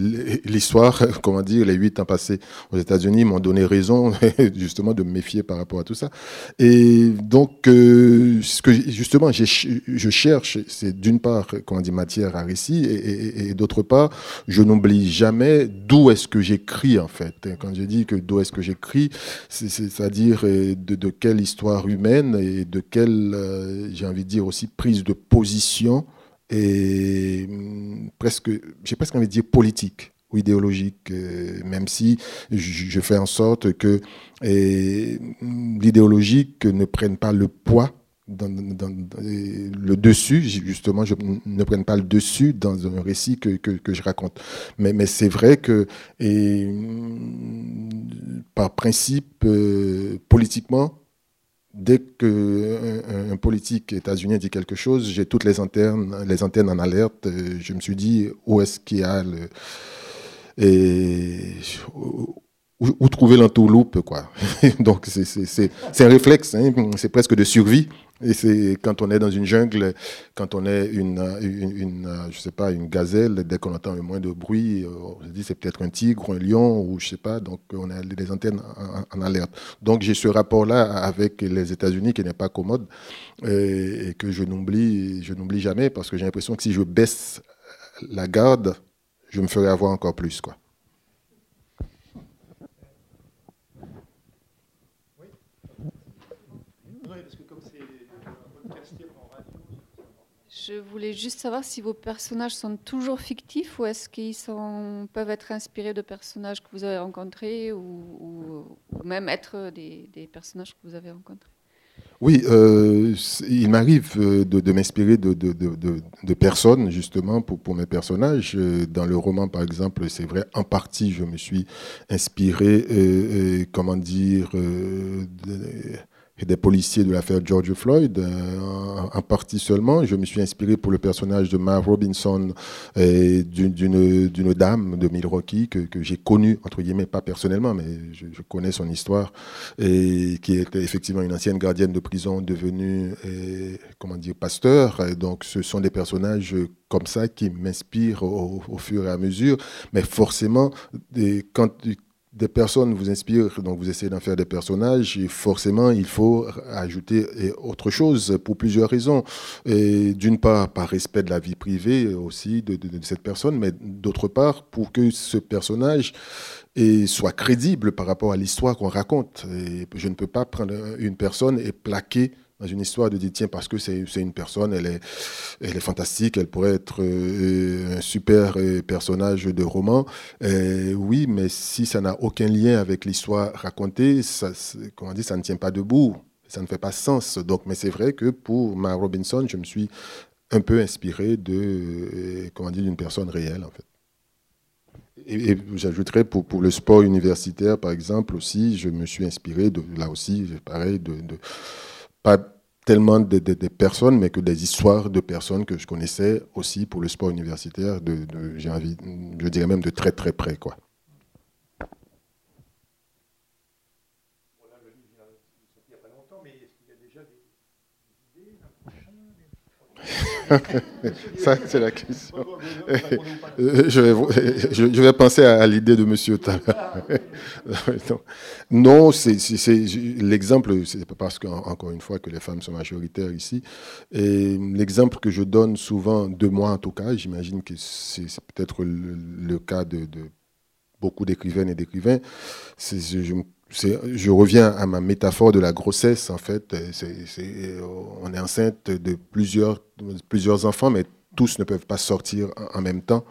l'histoire, comment dire, les huit ans passés aux États-Unis m'ont donné raison justement de me méfier par rapport à tout ça. Et donc, euh, ce que justement je cherche, c'est d'une part, comment dire, matière à récit, et, et d'autre part, je n'oublie jamais d'où est-ce que j'écris en fait. Quand je dis que d'où est-ce que j'écris, c'est-à-dire de, quelle histoire humaine et de quelle, euh, j'ai envie de dire aussi, prise de position et hum, presque, j'ai presque envie de dire politique ou idéologique, euh, même si je, fais en sorte que hum, l'idéologique ne prenne pas le poids le dessus, justement, je ne prenne pas le dessus dans un récit que, que, je raconte. Mais, mais c'est vrai que, et, par principe, euh, politiquement, dès qu'un un, politique états-unien dit quelque chose, j'ai toutes les antennes, les antennes en alerte. Je me suis dit, où est-ce qu'il y a le. Et, où, trouver l'entourloupe, quoi. Donc, c'est un réflexe, hein, c'est presque de survie. Et c'est quand on est dans une jungle, quand on est une, une, je sais pas, une gazelle, dès qu'on entend le moins de bruit, on se dit c'est peut-être un tigre un lion ou je sais pas. Donc on a les antennes en, alerte. Donc j'ai ce rapport-là avec les États-Unis qui n'est pas commode et, que je n'oublie, je n'oublie jamais parce que j'ai l'impression que si je baisse la garde, je me ferai avoir encore plus, quoi. Je voulais juste savoir si vos personnages sont toujours fictifs ou est-ce qu'ils peuvent être inspirés de personnages que vous avez rencontrés ou, même être des, personnages que vous avez rencontrés? Oui, euh, il m'arrive euh, de, m'inspirer de, personnes justement pour, pour mes personnages. Euh, dans le roman, par exemple, c'est vrai, en partie, je me suis inspiré, comment dire, et des policiers de l'affaire George Floyd, euh, en, partie seulement. Je me suis inspiré pour le personnage de Ma Robinson, d'une dame de Milwaukee que, j'ai connue, entre guillemets, pas personnellement, mais je, connais son histoire, et qui était effectivement une ancienne gardienne de prison devenue, comment dire, pasteur. Donc, ce sont des personnages comme ça qui m'inspirent au, au, fur et à mesure. Mais forcément, quand, des personnes vous inspirent, donc vous essayez d'en faire des personnages, et forcément, il faut ajouter autre chose pour plusieurs raisons. D'une part, par respect de la vie privée aussi de, cette personne, mais d'autre part, pour que ce personnage soit crédible par rapport à l'histoire qu'on raconte. Je ne peux pas prendre une personne et plaquer dans une histoire de dire tiens parce que c'est une personne elle est elle est fantastique elle pourrait être euh, un super euh, personnage de roman. Euh, oui mais si ça n'a aucun lien avec l'histoire racontée ça comment dire ça ne tient pas debout. Ça ne fait pas sens. Donc mais c'est vrai que pour ma Robinson je me suis un peu inspiré de comment dire d'une personne réelle en fait. Et, j'ajouterais pour, pour le sport universitaire, par exemple, aussi, je me suis inspiré de, là aussi, pareil, de, de pas tellement des personnes, mais que des histoires de personnes que je connaissais aussi pour le sport universitaire, de, j'ai envie, je dirais même de très très près. Quoi. Ça, c'est la question. je, vais, penser à, l'idée de Monsieur non, c'est l'exemple, c'est parce qu'encore une fois que les femmes sont majoritaires ici. Et l'exemple que je donne souvent, de moi en tout cas, j'imagine que c'est peut-être le, cas de, beaucoup d'écrivaines et d'écrivains, je, je reviens à ma métaphore de la grossesse, en fait. on est enceinte de plusieurs, plusieurs enfants, mais tous ne peuvent pas sortir en même temps.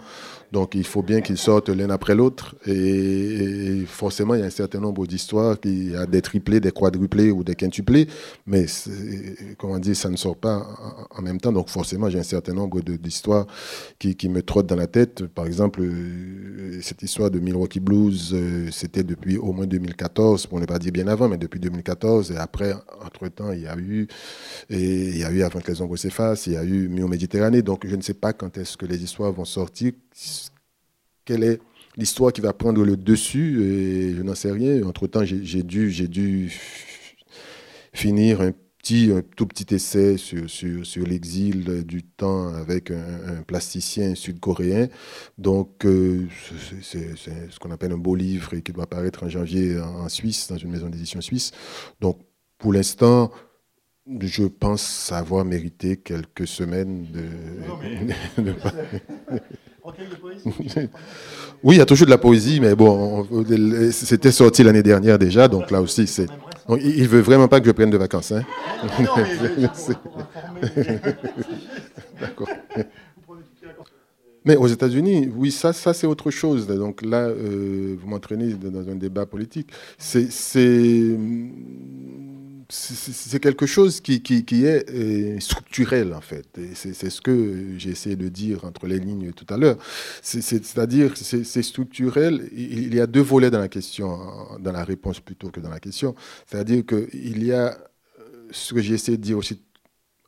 Donc il faut bien qu'ils sortent l'un après l'autre. Et, forcément, il y a un certain nombre d'histoires, y a des triplés, des quadruplés ou des quintuplés, mais comment dire, ça ne sort pas en même temps. Donc forcément, j'ai un certain nombre d'histoires qui, qui, me trottent dans la tête. Par exemple, euh, cette histoire de Milwaukee Blues, euh, c'était depuis au moins 2014, pour ne pas dire bien avant, mais depuis 2014. Et après, entre-temps, il y a eu, et il y a eu Avant que les ombres s'effacent, il y a eu Mio Méditerranée. Donc je ne sais pas quand est-ce que les histoires vont sortir quelle est l'histoire qui va prendre le dessus et je n'en sais rien. Entre-temps, j'ai dû, dû finir un, petit, un tout petit essai sur, sur, l'exil du temps avec un, plasticien sud-coréen. Donc, euh, c'est ce qu'on appelle un beau livre et qui doit apparaître en janvier en Suisse, dans une maison d'édition suisse. Donc, pour l'instant, je pense avoir mérité quelques semaines de... oui, il y a toujours de la poésie, mais bon, c'était sorti l'année dernière déjà, donc là aussi, c'est. Il veut vraiment pas que je prenne de vacances, hein D'accord. Mais aux États-Unis, oui, ça, ça c'est autre chose. Donc là, euh, vous m'entraînez dans un débat politique. C'est c'est quelque chose qui, qui, est euh, structurel, en fait. C'est ce que j'ai essayé de dire entre les lignes tout à l'heure. C'est-à-dire, c'est structurel. Il y a deux volets dans la question, dans la réponse plutôt que dans la question. C'est-à-dire qu'il y a euh, ce que j'ai essayé de dire aussi,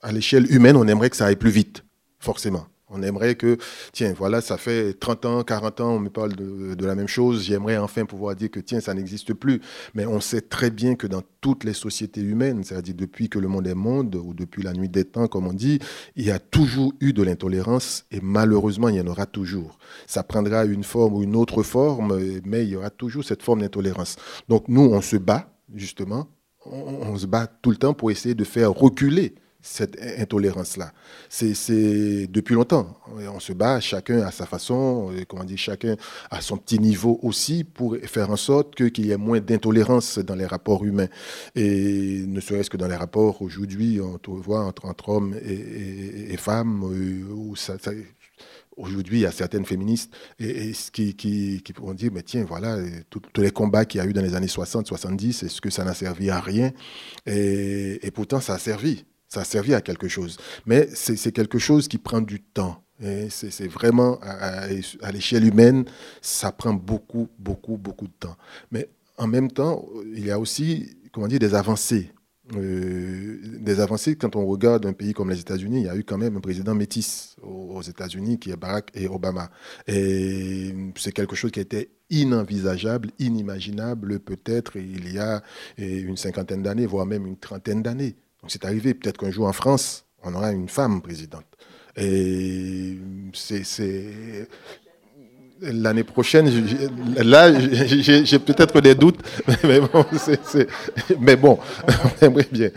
à l'échelle humaine, on aimerait que ça aille plus vite, forcément. On aimerait que, tiens, voilà, ça fait 30 ans, 40 ans, on me parle de, la même chose. J'aimerais enfin pouvoir dire que, tiens, ça n'existe plus. Mais on sait très bien que dans toutes les sociétés humaines, c'est-à-dire depuis que le monde est monde, ou depuis la nuit des temps, comme on dit, il y a toujours eu de l'intolérance et malheureusement, il y en aura toujours. Ça prendra une forme ou une autre forme, mais il y aura toujours cette forme d'intolérance. Donc nous, on se bat, justement, on se bat tout le temps pour essayer de faire reculer cette intolérance-là. C'est depuis longtemps. On se bat, chacun à sa façon, comment dire, chacun à son petit niveau aussi, pour faire en sorte qu'il y ait moins d'intolérance dans les rapports humains. Et ne serait-ce que dans les rapports aujourd'hui, on voit entre, hommes et, femmes, euh, où Aujourd'hui, il y a certaines féministes et, qui, qui, pourront dire, mais tiens, voilà, tous les combats qu'il y a eu dans les années 60, 70, est-ce que ça n'a servi à rien? Et, pourtant, ça a servi. Ça a servi à quelque chose. Mais c'est quelque chose qui prend du temps. C'est vraiment, à, l'échelle humaine, ça prend beaucoup, beaucoup, beaucoup de temps. Mais en même temps, il y a aussi, comment dire, des avancées. euh, des avancées quand on regarde un pays comme les États-Unis. Il y a eu quand même un président métis aux, États-Unis qui est Barack et Obama. Et c'est quelque chose qui était inenvisageable, inimaginable peut-être il y a une cinquantaine d'années, voire même une trentaine d'années. Donc c'est arrivé. Peut-être qu'un jour en France, on aura une femme présidente. Et c'est l'année prochaine, là, j'ai peut-être des doutes, mais bon, mais bon, on aimerait bien.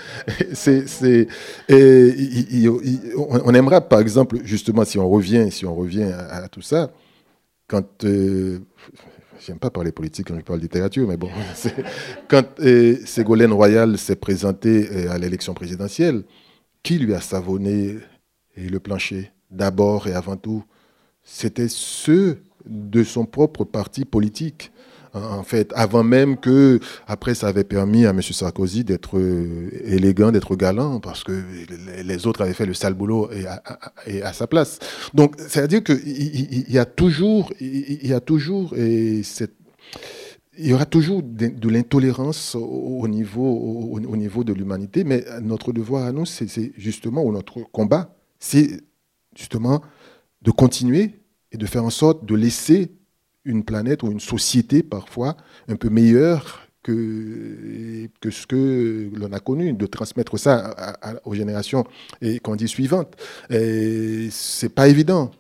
On aimerait, par exemple, justement, si on revient, si on revient à, tout ça, quand euh, j'aime pas parler politique quand je parle littérature, mais bon, quand euh, Ségolène Royal s'est présentée euh, à l'élection présidentielle, qui lui a savonné le plancher? D'abord et avant tout, c'était ceux de son propre parti politique. En fait, avant même que, après, ça avait permis à M. Sarkozy d'être euh, élégant, d'être galant, parce que les autres avaient fait le sale boulot et à, sa place. Donc, c'est-à-dire qu'il y, a toujours, il y a toujours et il y aura toujours de, l'intolérance au, niveau, au, niveau de l'humanité, mais notre devoir à nous, c'est justement, ou notre combat, c'est justement de continuer et de faire en sorte de laisser une planète ou une société parfois un peu meilleure que, que ce que l'on a connu, de transmettre ça aux générations et qu'on dit suivantes. C'est pas évident.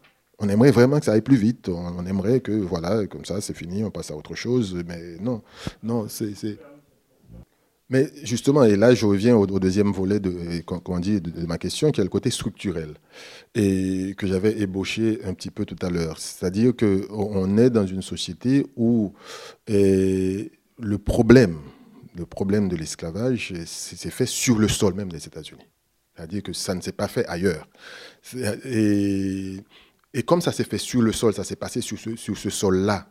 On aimerait vraiment que ça aille plus vite. On, aimerait que, voilà, comme ça, c'est fini, on passe à autre chose. Mais non, non, c'est mais justement, et là je reviens au, deuxième volet de, dit, de, ma question, qui est le côté structurel, et que j'avais ébauché un petit peu tout à l'heure. C'est-à-dire qu'on est dans une société où le problème, le problème de l'esclavage s'est fait sur le sol même des États-Unis. C'est-à-dire que ça ne s'est pas fait ailleurs. Et, et, comme ça s'est fait sur le sol, ça s'est passé sur ce, sur ce sol-là,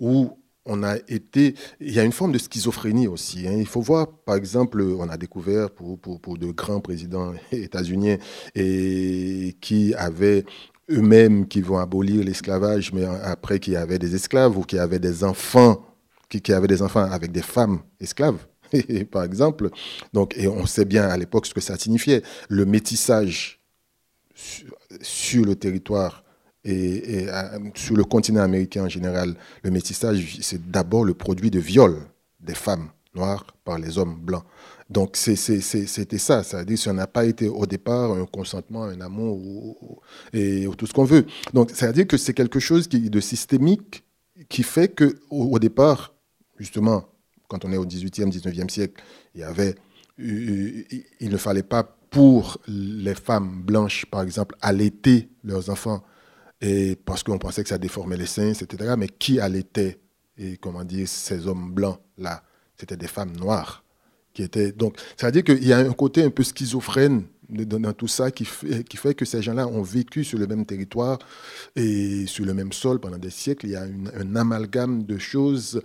où on a été. Il y a une forme de schizophrénie aussi. Hein. Il faut voir, par exemple, on a découvert pour, pour, de grands présidents états-uniens et qui avaient eux-mêmes qui vont abolir l'esclavage, mais après qui avaient des esclaves ou qui avaient des enfants, qui avaient des enfants avec des femmes esclaves. par exemple. Donc, et on sait bien à l'époque ce que ça signifiait. Le métissage sur le territoire et, euh, sur le continent américain en général, le métissage, c'est d'abord le produit de viol des femmes noires par les hommes blancs. Donc c'était ça, c'est-à-dire si on n'a pas été au départ un consentement, un amour ou, et tout ce qu'on veut. Donc c'est-à-dire que c'est quelque chose de systémique qui fait que au, départ, justement, quand on est au 18e, 19e siècle, avait, euh, il ne fallait pas pour les femmes blanches, par exemple, allaiter leurs enfants et parce qu'on pensait que ça déformait les seins, etc. Mais qui allait et comment dire ces hommes blancs là? C'était des femmes noires qui étaient donc. Ça veut dire qu'il y a un côté un peu schizophrène dans, tout ça qui fait, que ces gens-là ont vécu sur le même territoire et sur le même sol pendant des siècles. Il y a un amalgame de choses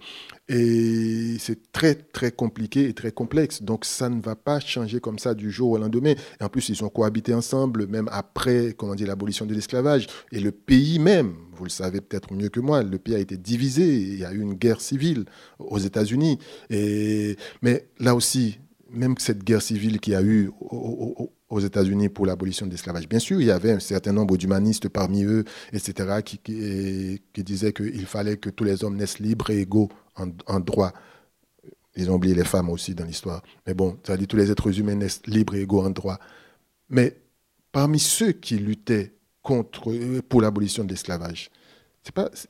et c'est très, très compliqué et très complexe. Donc, ça ne va pas changer comme ça du jour au lendemain. Et en plus, ils ont cohabité ensemble, même après, l'abolition de l'esclavage. Et le pays même, vous le savez peut-être mieux que moi, le pays a été divisé. Il y a eu une guerre civile aux États-Unis. Mais là aussi, même cette guerre civile qui a eu aux États-Unis pour l'abolition de l'esclavage. Bien sûr, il y avait un certain nombre d'humanistes parmi eux, etc., qui, qui, disaient qu'il fallait que tous les hommes naissent libres et égaux en, droit. Ils ont oublié les femmes aussi dans l'histoire. Mais bon, ça dit tous les êtres humains naissent libres et égaux en droit. Mais parmi ceux qui luttaient contre, pour l'abolition de l'esclavage,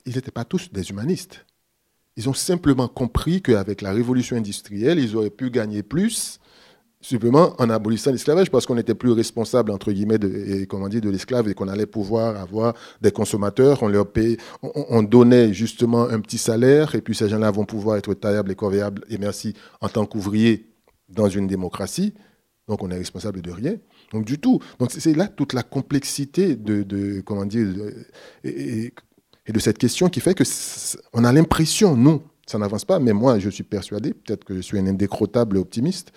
ils n'étaient pas tous des humanistes. Ils ont simplement compris qu'avec la révolution industrielle, ils auraient pu gagner plus simplement en abolissant l'esclavage parce qu'on n'était plus responsable entre guillemets de, comment dire, de l'esclave et qu'on allait pouvoir avoir des consommateurs, on leur paye, on, donnait justement un petit salaire et puis ces gens-là vont pouvoir être taillables et corvéables et merci en tant qu'ouvriers dans une démocratie. Donc on est responsable de rien. Donc du tout. Donc c'est là toute la complexité de, comment dire et, et, de cette question qui fait que on a l'impression nous ça n'avance pas, mais moi, je suis persuadé, peut-être que je suis un indécrottable optimiste,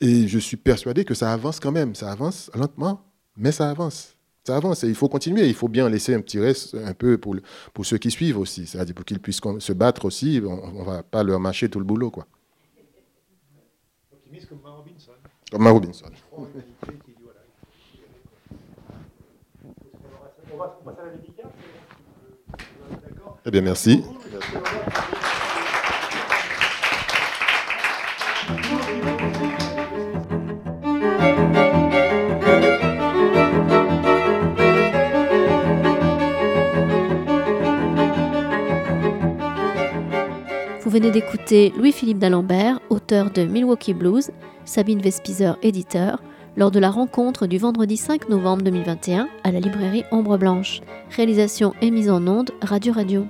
et je suis persuadé que ça avance quand même. Ça avance lentement, mais ça avance. Ça avance et il faut continuer. Il faut bien laisser un petit reste un peu pour, pour ceux qui suivent aussi, c'est-à-dire pour qu'ils puissent se battre aussi. On ne va pas leur mâcher tout le boulot. Quoi. Optimiste comme Robinson. Thomas Robinson. Eh bien, merci. Vous venez d'écouter Louis-Philippe d'Alembert, auteur de Milwaukee Blues, Sabine Vespizer, éditeur, lors de la rencontre du vendredi 5 novembre 2021 à la librairie Ombre Blanche. Réalisation et mise en onde Radio Radio.